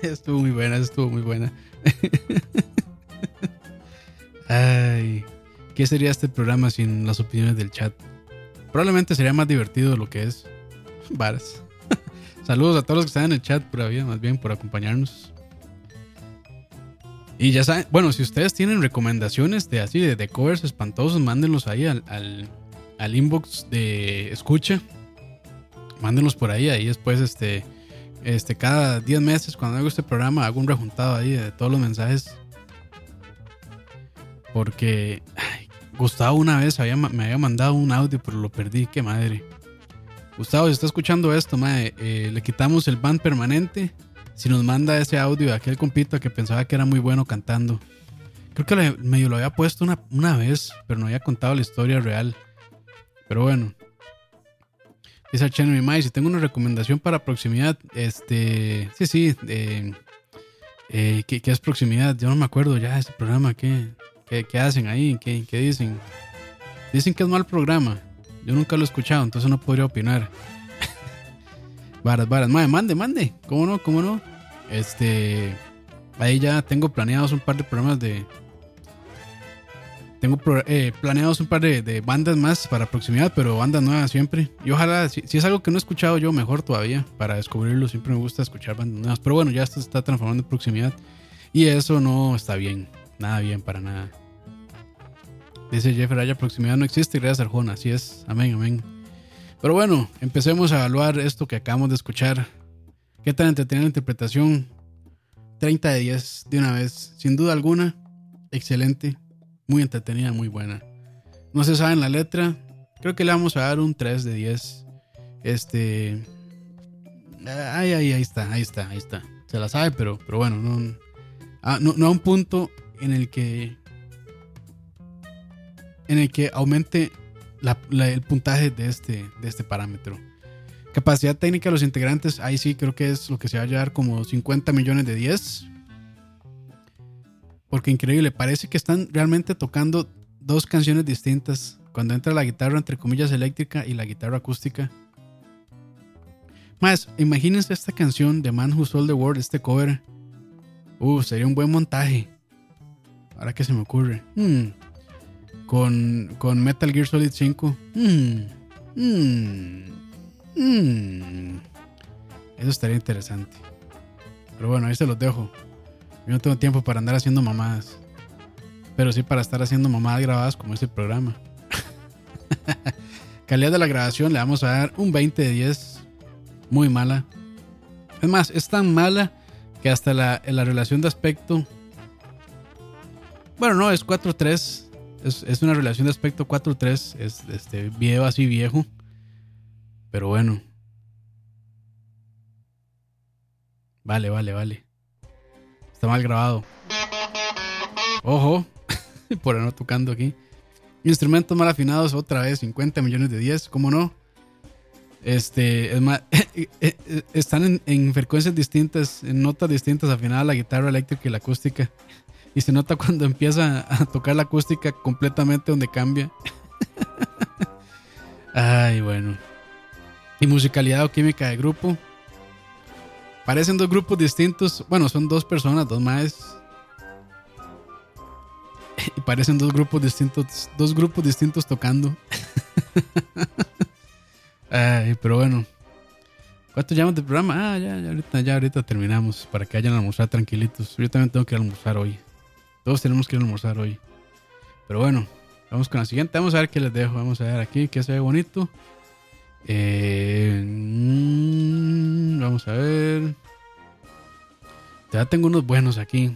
estuvo muy buena, estuvo muy buena. Ay, ¿qué sería este programa sin las opiniones del chat? Probablemente sería más divertido de lo que es. Varas. Saludos a todos los que están en el chat por vida, más bien por acompañarnos. Y ya saben, bueno, si ustedes tienen recomendaciones de así, de, covers espantosos, mándenlos ahí al, al, al inbox de escucha. Mándenlos por ahí, ahí después, este, este, cada 10 meses, cuando hago este programa, hago un rejuntado ahí de todos los mensajes. Porque ay, Gustavo una vez había, me había mandado un audio, pero lo perdí, qué madre. Gustavo, si está escuchando esto, madre, eh, le quitamos el ban permanente si nos manda ese audio de aquel compito que pensaba que era muy bueno cantando. Creo que medio lo había puesto una, una vez, pero no había contado la historia real. Pero bueno. Dice Chen Mai, si tengo una recomendación para proximidad, este, sí, sí, eh, eh, ¿qué, ¿qué, es proximidad? Yo no me acuerdo ya de ese programa, ¿qué, qué, qué hacen ahí? ¿Qué, ¿Qué dicen? Dicen que es mal programa. Yo nunca lo he escuchado, entonces no podría opinar. Varas, varas. Madre, mande, mande. ¿Cómo no? ¿Cómo no? Este. Ahí ya tengo planeados un par de programas de. Tengo eh, planeados un par de, bandas más para proximidad, pero bandas nuevas siempre. Y ojalá, si, es algo que no he escuchado yo, mejor todavía para descubrirlo. Siempre me gusta escuchar bandas nuevas. Pero bueno, ya esto se está transformando en proximidad. Y eso no está bien. Nada bien, para nada. Dice Jeffrey, haya proximidad no existe, gracias Arjona. Así es, amén, amén. Pero bueno, empecemos a evaluar esto que acabamos de escuchar. ¿Qué tan entretenida la interpretación? 30 de 10 de una vez, sin duda alguna. Excelente, muy entretenida, muy buena. No se sabe en la letra, creo que le vamos a dar un 3 de 10. Este. Ahí, ahí, ahí está, ahí está, ahí está. Se la sabe, pero, pero bueno, no, ah, no, no a un punto en el que en el que aumente el puntaje de este, de este parámetro. Capacidad técnica de los integrantes, ahí sí creo que es lo que se va a llevar como 50 millones de 10. Porque increíble, parece que están realmente tocando dos canciones distintas. Cuando entra la guitarra entre comillas eléctrica y la guitarra acústica. Más, imagínense esta canción de Man Who Sold the World, este cover. Uh, sería un buen montaje. Ahora que se me ocurre. Hmm con, con Metal Gear Solid 5. Mm, mm, mm. Eso estaría interesante. Pero bueno, ahí se los dejo. Yo no tengo tiempo para andar haciendo mamadas. Pero sí para estar haciendo mamadas grabadas como este programa. Calidad de la grabación le vamos a dar un 20 de 10. Muy mala. Es más, es tan mala que hasta la, la relación de aspecto. Bueno, no, es 4-3. Es, es, una relación de aspecto 4-3. Es este video así viejo. Pero bueno. Vale, vale, vale. Está mal grabado. Ojo. Por no tocando aquí. Instrumentos mal afinados, otra vez 50 millones de 10, ¿cómo no? Este, es más, están en, en, frecuencias distintas, en notas distintas afinadas la guitarra eléctrica y la acústica. Y se nota cuando empieza a tocar la acústica completamente donde cambia. Ay, bueno. Y musicalidad o química de grupo. Parecen dos grupos distintos. Bueno, son dos personas, dos más. Y parecen dos grupos distintos. Dos grupos distintos tocando. Ay, pero bueno. ¿Cuánto llamas de programa? Ah, ya, ya, ahorita, ya ahorita terminamos. Para que vayan a almorzar tranquilitos. Yo también tengo que ir almorzar hoy. Todos tenemos que ir a almorzar hoy. Pero bueno, vamos con la siguiente. Vamos a ver qué les dejo. Vamos a ver aquí que se ve bonito. Eh, mm, vamos a ver. Ya tengo unos buenos aquí.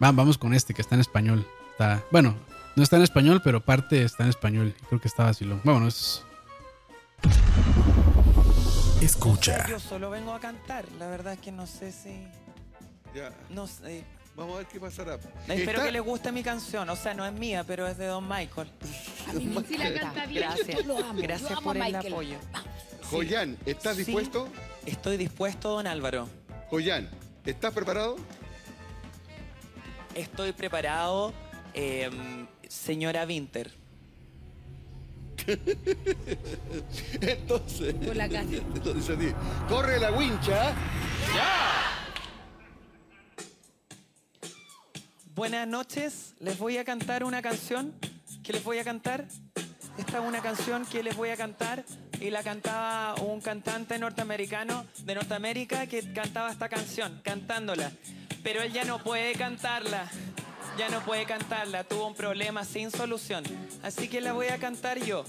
Va, vamos con este que está en español. Está, bueno, no está en español, pero parte está en español. Creo que está vacilón. Vámonos. Escucha. Yo solo vengo a cantar. La verdad es que no sé si. Ya. No sé. Vamos a ver qué pasará. Espero Está- que le guste mi canción. O sea, no es mía, pero es de Don Michael. Si la canta bien, Gracias. yo lo amo. Gracias amo por a el apoyo. Joyan, ¿estás Sí. dispuesto? Estoy dispuesto, don Álvaro. Joyan, ¿estás preparado? Estoy preparado, eh, señora Winter. Entonces, Por la casa. entonces así, corre la wincha. Buenas noches, les voy a cantar una canción que les voy a cantar. Esta es una canción que les voy a cantar y la cantaba un cantante norteamericano de Norteamérica que cantaba esta canción, cantándola. Pero él ya no puede cantarla, ya no puede cantarla, tuvo un problema sin solución. Así que la voy a cantar yo.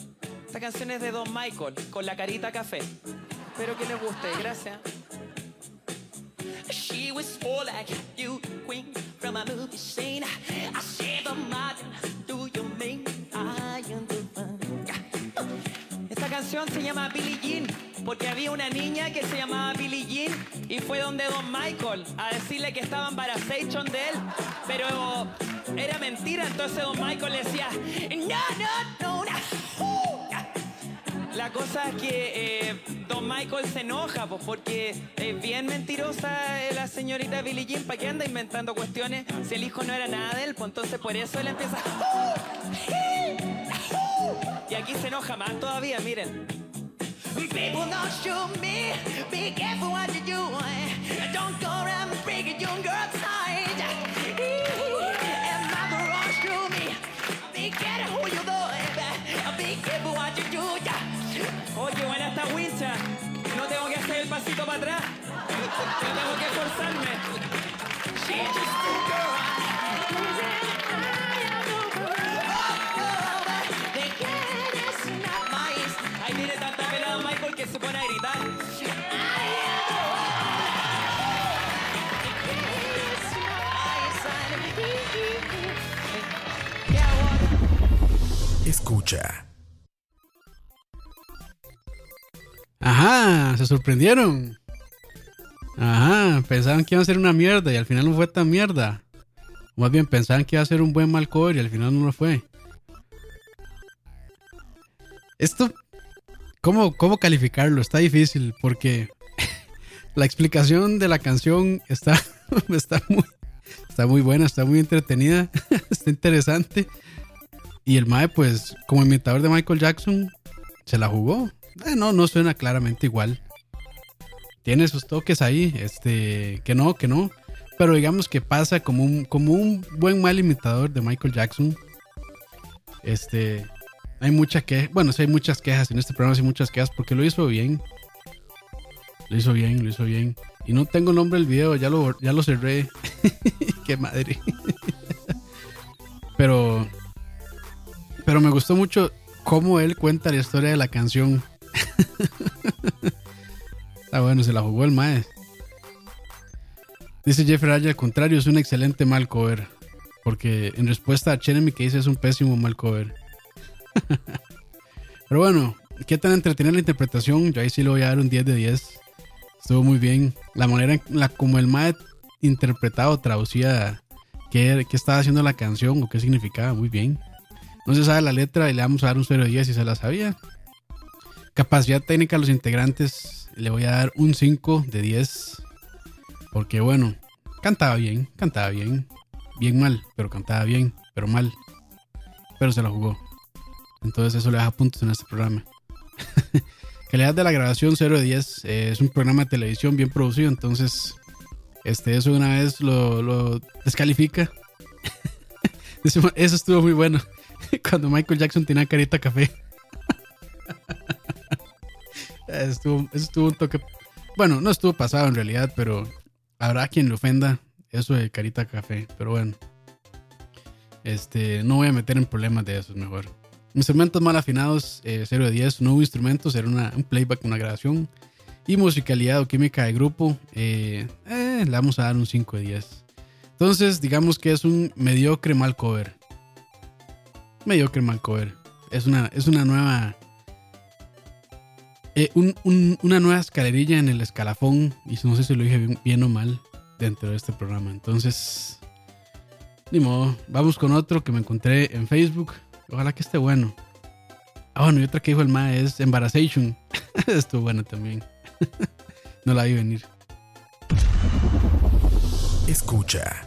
Esta canción es de Don Michael, con la carita café. Espero que les guste, gracias. She was like you, queen from a movie scene. I said the? Esta canción se llama Billie Jean porque había una niña que se llamaba Billie Jean y fue donde Don Michael a decirle que estaba embarazation de él, pero era mentira, entonces Don Michael le decía, no, no, no. La cosa es que eh, Don Michael se enoja pues, porque es bien mentirosa eh, la señorita Billie Jean. ¿Para qué anda inventando cuestiones si el hijo no era nada de él? Pues entonces por eso él empieza. Y aquí se enoja más todavía, miren. People don't shoot me. Be careful what you do. Don't go around para atrás. No tengo que forzarme. She's just a girl. Ahí tiene tanta pelada Michael que se pone a gritar. Escucha. Ajá, se sorprendieron. Ajá, pensaban que iba a ser una mierda y al final no fue tan mierda. Más bien pensaban que iba a ser un buen mal cover y al final no lo fue. Esto, ¿cómo, cómo calificarlo? Está difícil porque la explicación de la canción está, está, muy, está muy buena, está muy entretenida, está interesante. Y el Mae, pues, como imitador de Michael Jackson, se la jugó. Eh, no, no suena claramente igual. Tiene sus toques ahí, este, que no, que no. Pero digamos que pasa como un, como un buen mal imitador de Michael Jackson. Este, hay mucha que, bueno, sí hay muchas quejas en este programa, sí hay muchas quejas porque lo hizo bien. Lo hizo bien, lo hizo bien. Y no tengo el nombre del video, ya lo, ya lo cerré. Qué madre. Pero, pero me gustó mucho cómo él cuenta la historia de la canción. Está bueno, se la jugó el mae. Dice Jeffrey Araya, al contrario, es un excelente mal cover. Porque en respuesta a Cheremy que dice es un pésimo mal cover. Pero bueno, qué tan entretenida la interpretación. Yo ahí sí le voy a dar un 10 de 10. Estuvo muy bien. La manera en la como el mae interpretado, traducía qué, qué estaba haciendo la canción o qué significaba. Muy bien. No se sabe la letra y le vamos a dar un 0 de 10 si se la sabía. Capacidad técnica a los integrantes le voy a dar un 5 de 10. Porque bueno, cantaba bien, cantaba bien. Bien mal, pero cantaba bien, pero mal. Pero se la jugó. Entonces eso le da puntos en este programa. Calidad de la grabación 0 de 10. Eh, es un programa de televisión bien producido. Entonces, este, eso una vez lo, lo descalifica. eso estuvo muy bueno. Cuando Michael Jackson tenía carita café. Estuvo, estuvo un toque. Bueno, no estuvo pasado en realidad, pero habrá quien le ofenda eso de carita café. Pero bueno. Este, no voy a meter en problemas de eso, mejor. Instrumentos mal afinados, eh, 0 de 10. No hubo instrumentos, era una, un playback, una grabación. Y musicalidad o química de grupo, eh, eh, le vamos a dar un 5 de 10. Entonces, digamos que es un mediocre mal cover. Mediocre mal cover. Es una, es una nueva. Eh, un- un- una nueva escalerilla en el escalafón. Y no sé si lo dije bien, bien o mal dentro de este programa. Entonces, ni modo. Vamos con otro que me encontré en Facebook. Ojalá que esté bueno. Ah, bueno, y otra que dijo el Ma es Embarazation. Estuvo bueno también. no la vi venir. Escucha.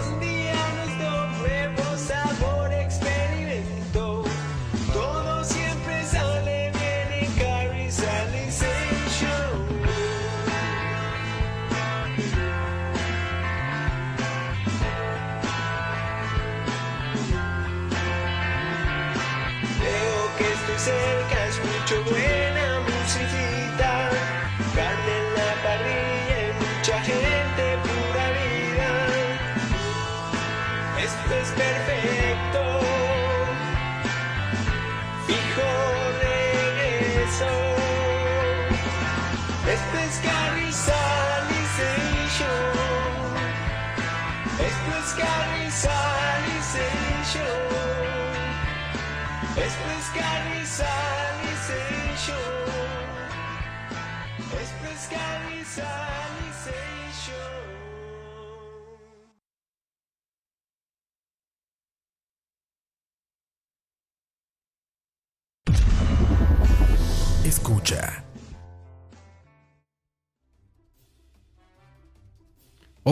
sun.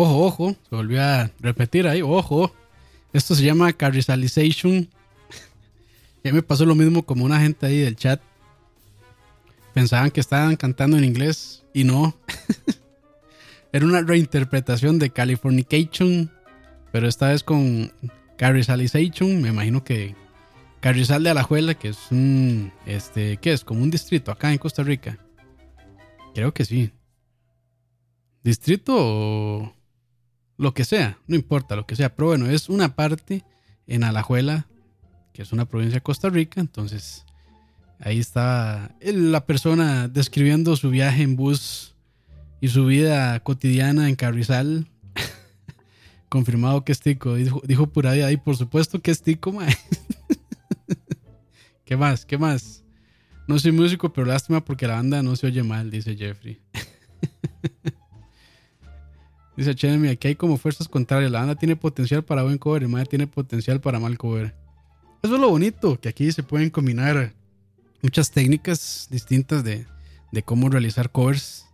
Ojo, ojo, se volvió a repetir ahí, ojo. Esto se llama Carrizalization. ya me pasó lo mismo como una gente ahí del chat. Pensaban que estaban cantando en inglés y no. Era una reinterpretación de Californication, pero esta vez con Carrizalization. Me imagino que Carrizal de Alajuela, que es un, este, ¿qué es? Como un distrito acá en Costa Rica. Creo que sí. Distrito o lo que sea, no importa lo que sea, pero bueno, es una parte en Alajuela, que es una provincia de Costa Rica, entonces ahí está el- la persona describiendo su viaje en bus y su vida cotidiana en Carrizal. Confirmado que es tico, dijo, dijo pura vida ahí, por supuesto que es tico, mae. ¿Qué más? ¿Qué más? No soy músico, pero lástima porque la banda no se oye mal, dice Jeffrey. Dice Chenemy, aquí hay como fuerzas contrarias. La banda tiene potencial para buen cover, el madre tiene potencial para mal cover. Eso es lo bonito, que aquí se pueden combinar muchas técnicas distintas de, de cómo realizar covers.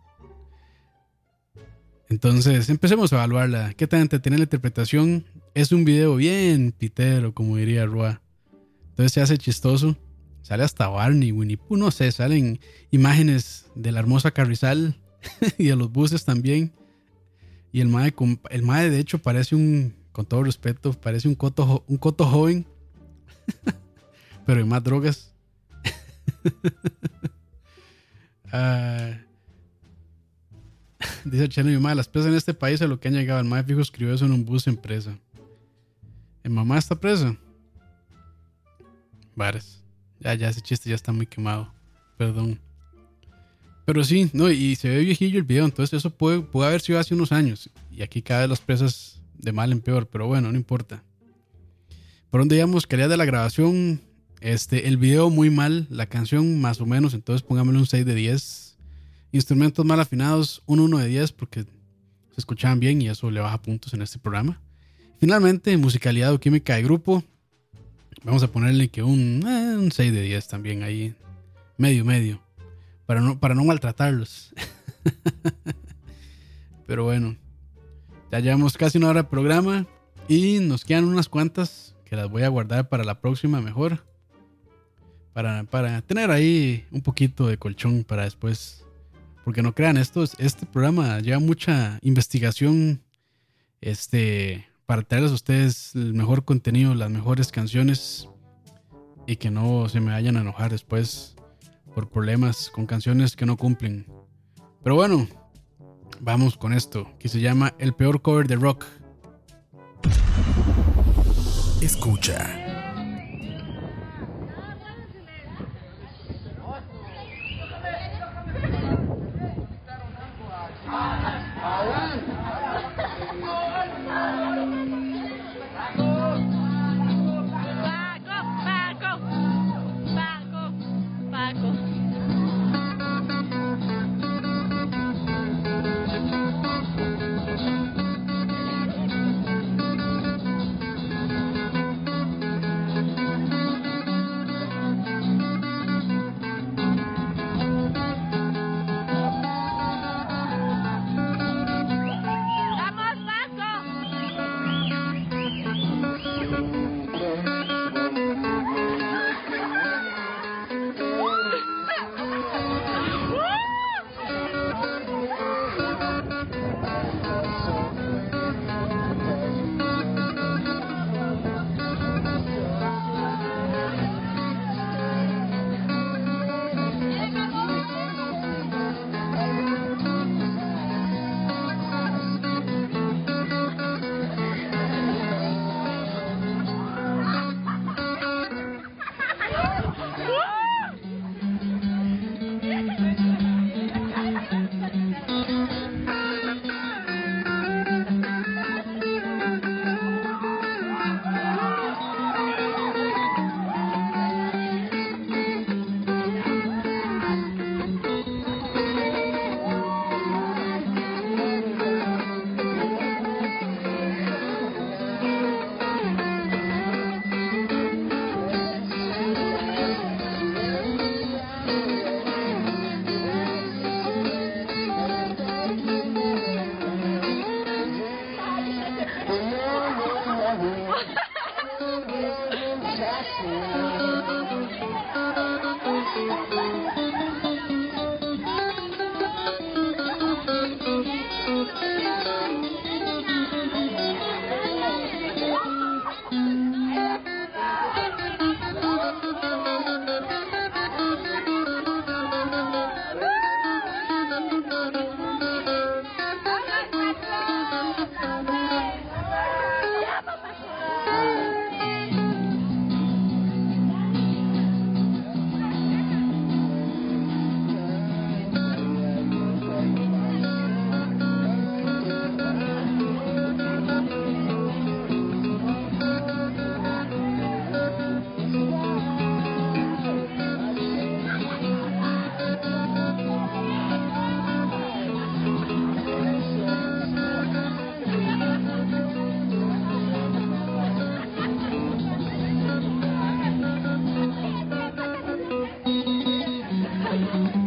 Entonces, empecemos a evaluarla. ¿Qué tan entretenida la interpretación? Es un video bien pitero, como diría Roa. Entonces se hace chistoso. Sale hasta Barney, Winnie Pooh, no sé, salen imágenes de la hermosa Carrizal y de los buses también. Y el mae, el de hecho parece un, con todo respeto, parece un coto, un coto joven. Pero en más drogas. Ah, dice Chelo, mi madre, las presas en este país a lo que han llegado. El mae fijo escribió eso en un bus en presa. ¿En mamá está presa? Vares. Ya, ya, ese chiste ya está muy quemado. Perdón. Pero sí, no, y se ve viejillo el video, entonces eso puede, puede haber sido hace unos años. Y aquí cada vez las presas de mal en peor, pero bueno, no importa. Por donde digamos, calidad de la grabación, este, el video muy mal, la canción más o menos, entonces pongámosle un 6 de 10. Instrumentos mal afinados, un 1 de 10 porque se escuchaban bien y eso le baja puntos en este programa. Finalmente, musicalidad o química de grupo, vamos a ponerle que un, eh, un 6 de 10 también ahí, medio, medio para no, para no maltratarlos. Pero bueno, ya llevamos casi una hora de programa y nos quedan unas cuantas que las voy a guardar para la próxima mejor. Para, para tener ahí un poquito de colchón para después. Porque no crean, esto es- este programa lleva mucha investigación este, para traerles a ustedes el mejor contenido, las mejores canciones y que no se me vayan a enojar después por problemas con canciones que no cumplen. Pero bueno, vamos con esto, que se llama El peor cover de rock. Escucha.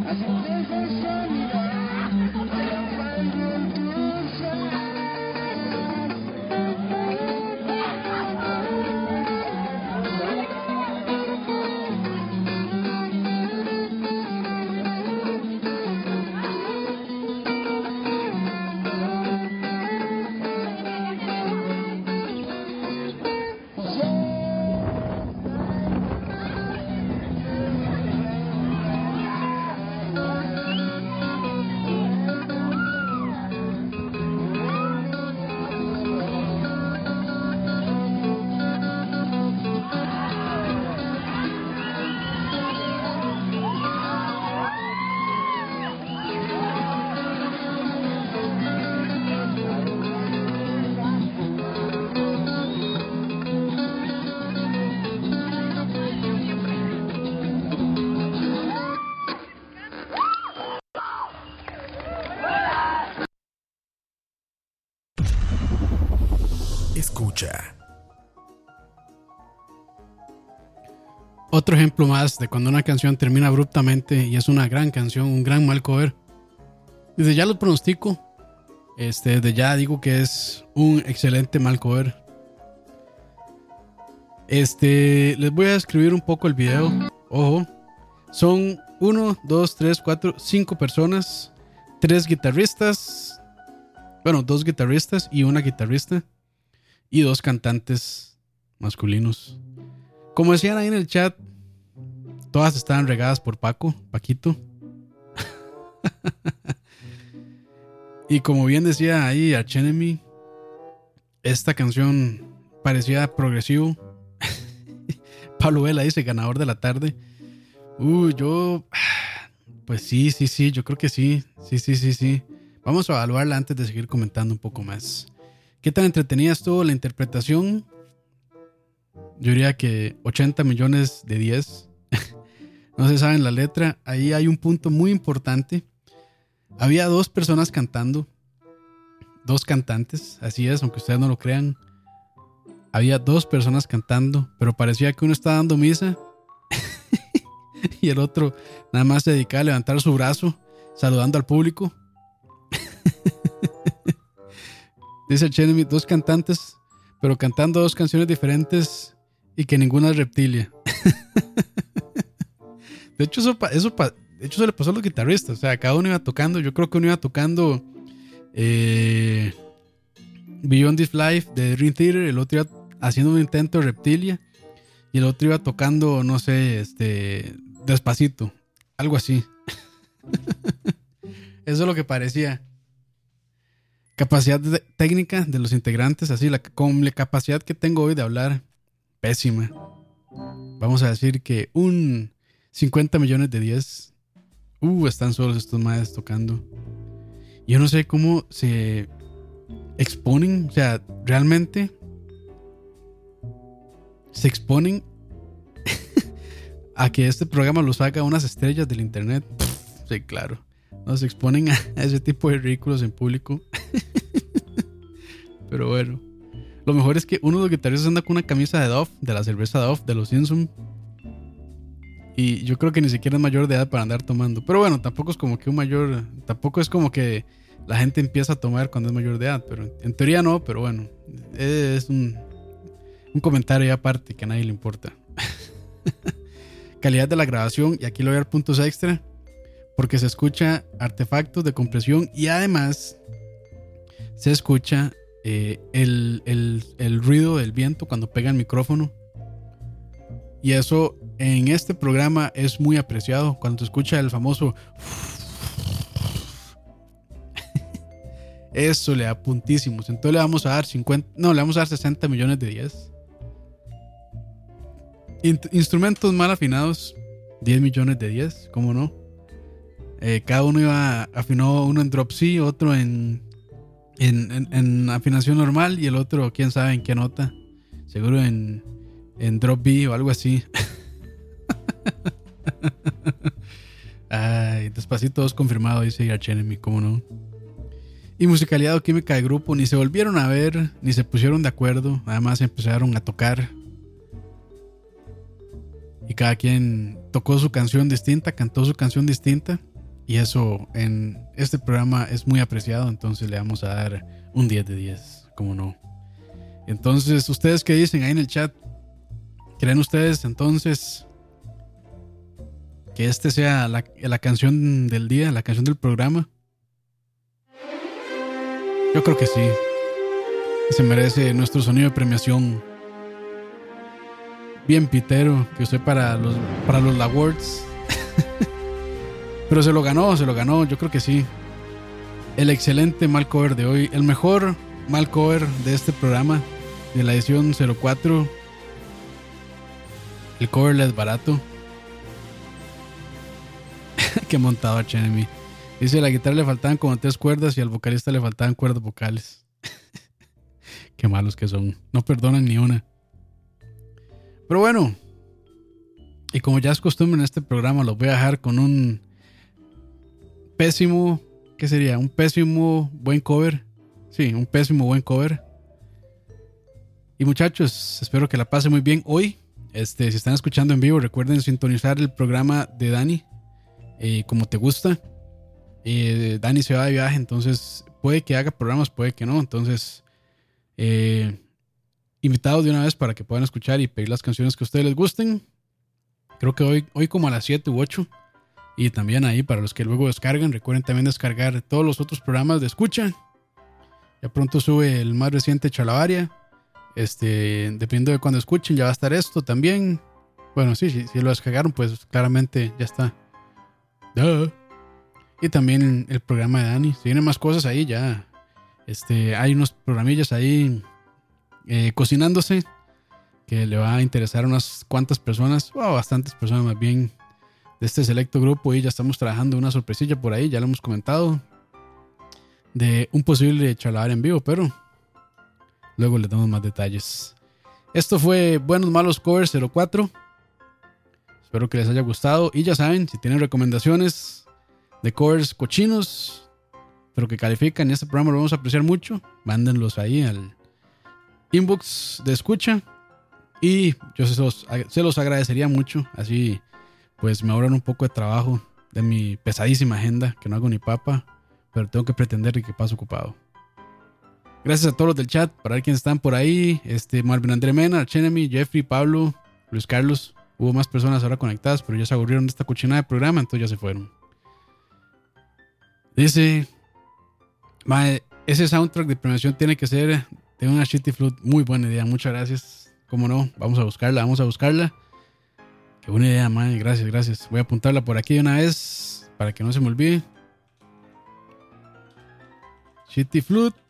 Así que ejemplo más de cuando una canción termina abruptamente y es una gran canción, un gran mal cover. Desde ya lo pronostico. Este, desde ya digo que es un excelente mal cover. Este, les voy a describir un poco el video. Ojo. Son 1, 2, 3, 4, 5 personas. Tres guitarristas. Bueno, dos guitarristas y una guitarrista. Y dos cantantes masculinos. Como decían ahí en el chat, todas estaban regadas por Paco, Paquito. y como bien decía ahí Arch Enemy, esta canción parecía progresivo. Pablo Vela dice ganador de la tarde. Uy, yo. Pues sí, sí, sí, yo creo que sí. Sí, sí, sí, sí. Vamos a evaluarla antes de seguir comentando un poco más. ¿Qué tan entretenida estuvo la interpretación? Yo diría que 80 millones de 10. No se sabe en la letra. Ahí hay un punto muy importante. Había dos personas cantando. Dos cantantes. Así es, aunque ustedes no lo crean. Había dos personas cantando. Pero parecía que uno estaba dando misa. y el otro nada más se dedicaba a levantar su brazo. Saludando al público. Dice Chenemy, dos cantantes, pero cantando dos canciones diferentes y que ninguna es reptilia. de hecho, eso, eso, de hecho, se le pasó a los guitarristas. O sea, cada uno iba tocando. Yo creo que uno iba tocando eh, Beyond This Life de Dream Theater. El otro iba haciendo un intento de reptilia. Y el otro iba tocando, no sé, este. Despacito. Algo así. Eso es lo que parecía. Capacidad técnica de los integrantes, así, la, con la capacidad que tengo hoy de hablar, pésima. Vamos a decir que un 50 millones de 10. Uh, están solos estos madres tocando. Yo no sé cómo se exponen, o sea, realmente se exponen a que este programa los haga unas estrellas del internet. Sí, claro. No se exponen a ese tipo de ridículos en público. Pero bueno. Lo mejor es que uno de los guitarristas anda con una camisa de Dove, de la cerveza Dove, de los Simpsons. Y yo creo que ni siquiera es mayor de edad para andar tomando. Pero bueno, tampoco es como que un mayor. Tampoco es como que la gente empieza a tomar cuando es mayor de edad. Pero en teoría no, pero bueno. Es un, un comentario aparte que a nadie le importa. Calidad de la grabación. Y aquí le voy a dar puntos extra. Porque se escucha artefactos de compresión. Y además se escucha eh, el, el- el ruido del viento cuando pega el micrófono. Y eso en este programa es muy apreciado. Cuando se escucha el famoso. Eso le da puntísimos. Entonces le vamos a dar 50. No, le vamos a dar 60 millones de 10. Int- instrumentos mal afinados. 10 millones de 10. ¿Cómo no? Eh, cada uno iba afinó uno en drop C, otro en, afinación normal y el otro, quién sabe en qué nota. Seguro en drop B o algo así. Ay, despacito es confirmado, dice Arch Enemy, cómo no. Y musicalidad o química de grupo, ni se volvieron a ver, ni se pusieron de acuerdo, además empezaron a tocar. Y cada quien tocó su canción distinta, cantó su canción distinta. Y eso en este programa es muy apreciado, entonces le vamos a dar un 10 de 10, como no. Entonces, ¿ustedes qué dicen ahí en el chat? ¿Creen ustedes entonces que este sea la, la canción del día, la canción del programa? Yo creo que sí. Se merece nuestro sonido de premiación. Bien pitero que usé para los, para los awards. Pero se lo ganó, se lo ganó, yo creo que sí. El excelente mal cover de hoy, el mejor mal cover de este programa, de la edición 04. El cover es barato. que montado a Enemy. Dice, a la guitarra le faltaban como tres cuerdas y al vocalista le faltaban cuerdas vocales. Qué malos que son. No perdonan ni una. Pero bueno. Y como ya es costumbre en este programa, los voy a dejar con un pésimo, ¿qué sería? Un pésimo buen cover. Sí, un pésimo buen cover. Y muchachos, espero que la pasen muy bien hoy. Este, si están escuchando en vivo, recuerden sintonizar el programa de Dani, eh, como te gusta. Eh, Dani se va de viaje, entonces puede que haga programas, puede que no. Entonces, eh, invitados de una vez para que puedan escuchar y pedir las canciones que a ustedes les gusten. Creo que hoy, hoy como a las 7 u 8. Y también ahí para los que luego descargan, recuerden también descargar todos los otros programas de escucha. Ya pronto sube el más reciente Chalabaria. Este, dependiendo de cuando escuchen, ya va a estar esto también. Bueno, sí, sí, si lo descargaron, pues claramente ya está. Y también el programa de Dani. Si vienen más cosas ahí, ya. Este, hay unos programillas ahí eh, cocinándose que le va a interesar a unas cuantas personas, o bastantes personas más bien, de este selecto grupo. Y ya estamos trabajando una sorpresilla por ahí, ya lo hemos comentado, de un posible charlar en vivo, pero luego les damos más detalles. Esto fue Buenos Malos Covers 04. Espero que les haya gustado. Y ya saben, si tienen recomendaciones de covers cochinos, pero que califican, este programa lo vamos a apreciar mucho. Mándenlos ahí al inbox de escucha. Y yo se los, se los agradecería mucho. Así, pues me ahorran un poco de trabajo de mi pesadísima agenda, que no hago ni papa, pero tengo que pretender que paso ocupado. Gracias a todos los del chat, para ver quiénes están por ahí. Este, Marvin André Mena, Chenemy, Jeffrey, Pablo, Luis Carlos. Hubo más personas ahora conectadas, pero ya se aburrieron de esta cochinada de programa, entonces ya se fueron. Dice, mae, ese soundtrack de premiación tiene que ser de una Shitty Flute. Muy buena idea, muchas gracias. Cómo no, vamos a buscarla, vamos a buscarla. Qué buena idea, mae, gracias, gracias. Voy a apuntarla por aquí una vez para que no se me olvide. Shitty Flute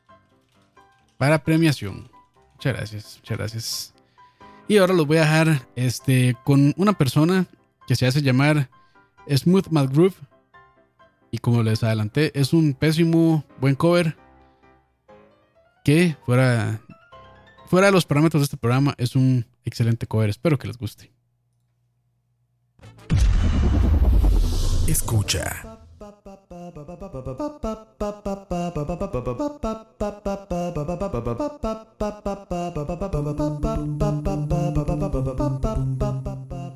para premiación. Muchas gracias, muchas gracias. Y ahora los voy a dejar este, con una persona que se hace llamar Smooth McGroove. Y como les adelanté, es un pésimo buen cover. Que fuera, fuera de los parámetros de este programa, es un excelente cover. Espero que les guste. Escucha.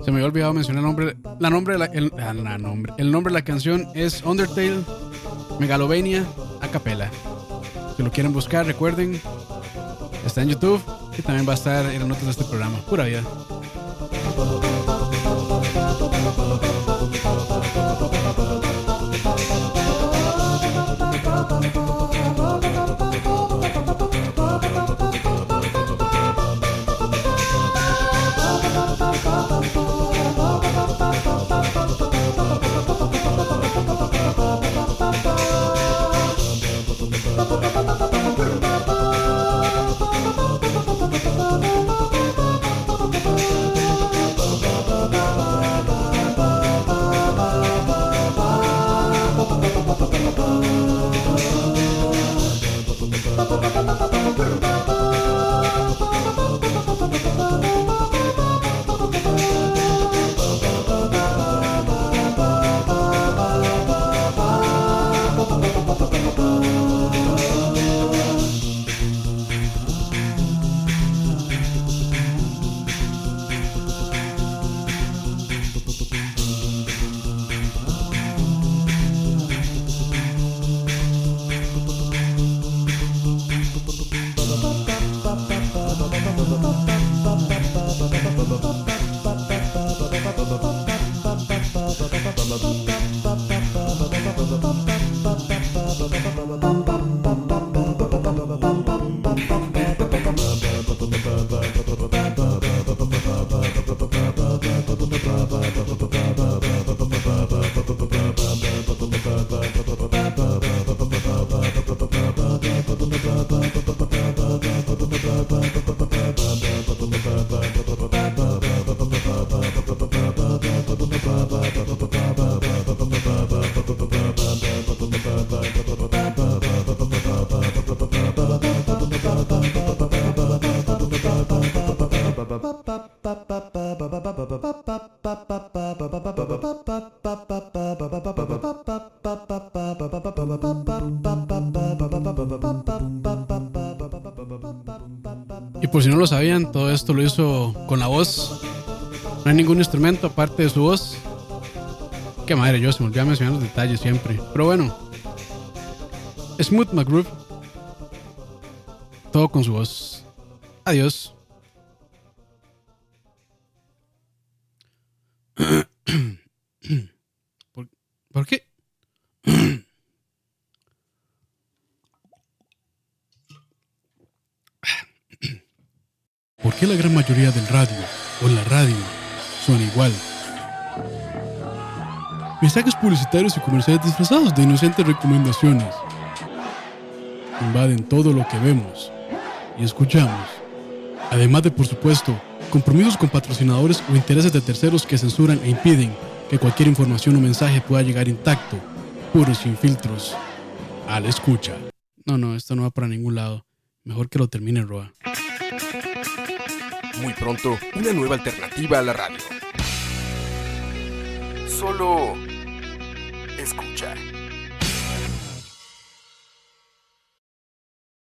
Se me había olvidado mencionar el nombre, la nombre de el, la nombre, el nombre de la canción es Undertale Megalovania a capela. Si lo quieren buscar, recuerden, está en YouTube y también va a estar en las notas de este programa. Pura vida. Y por si no lo sabían, todo esto lo hizo con la voz. No hay ningún instrumento aparte de su voz. Qué madre, yo se me olvidaba mencionar los detalles siempre. Pero bueno, Smooth McGroove. Todo con su voz. Adiós. ¿Por, ¿por qué? ¿Por qué la gran mayoría del radio o la radio son igual? Mensajes publicitarios y comerciales disfrazados de inocentes recomendaciones invaden todo lo que vemos y escuchamos. Además de, por supuesto, compromisos con patrocinadores o intereses de terceros que censuran e impiden que cualquier información o mensaje pueda llegar intacto, puros sin filtros, a la escucha. No, no, esto no va para ningún lado. Mejor que lo termine Roa. Muy pronto, una nueva alternativa a la radio. Solo escucha.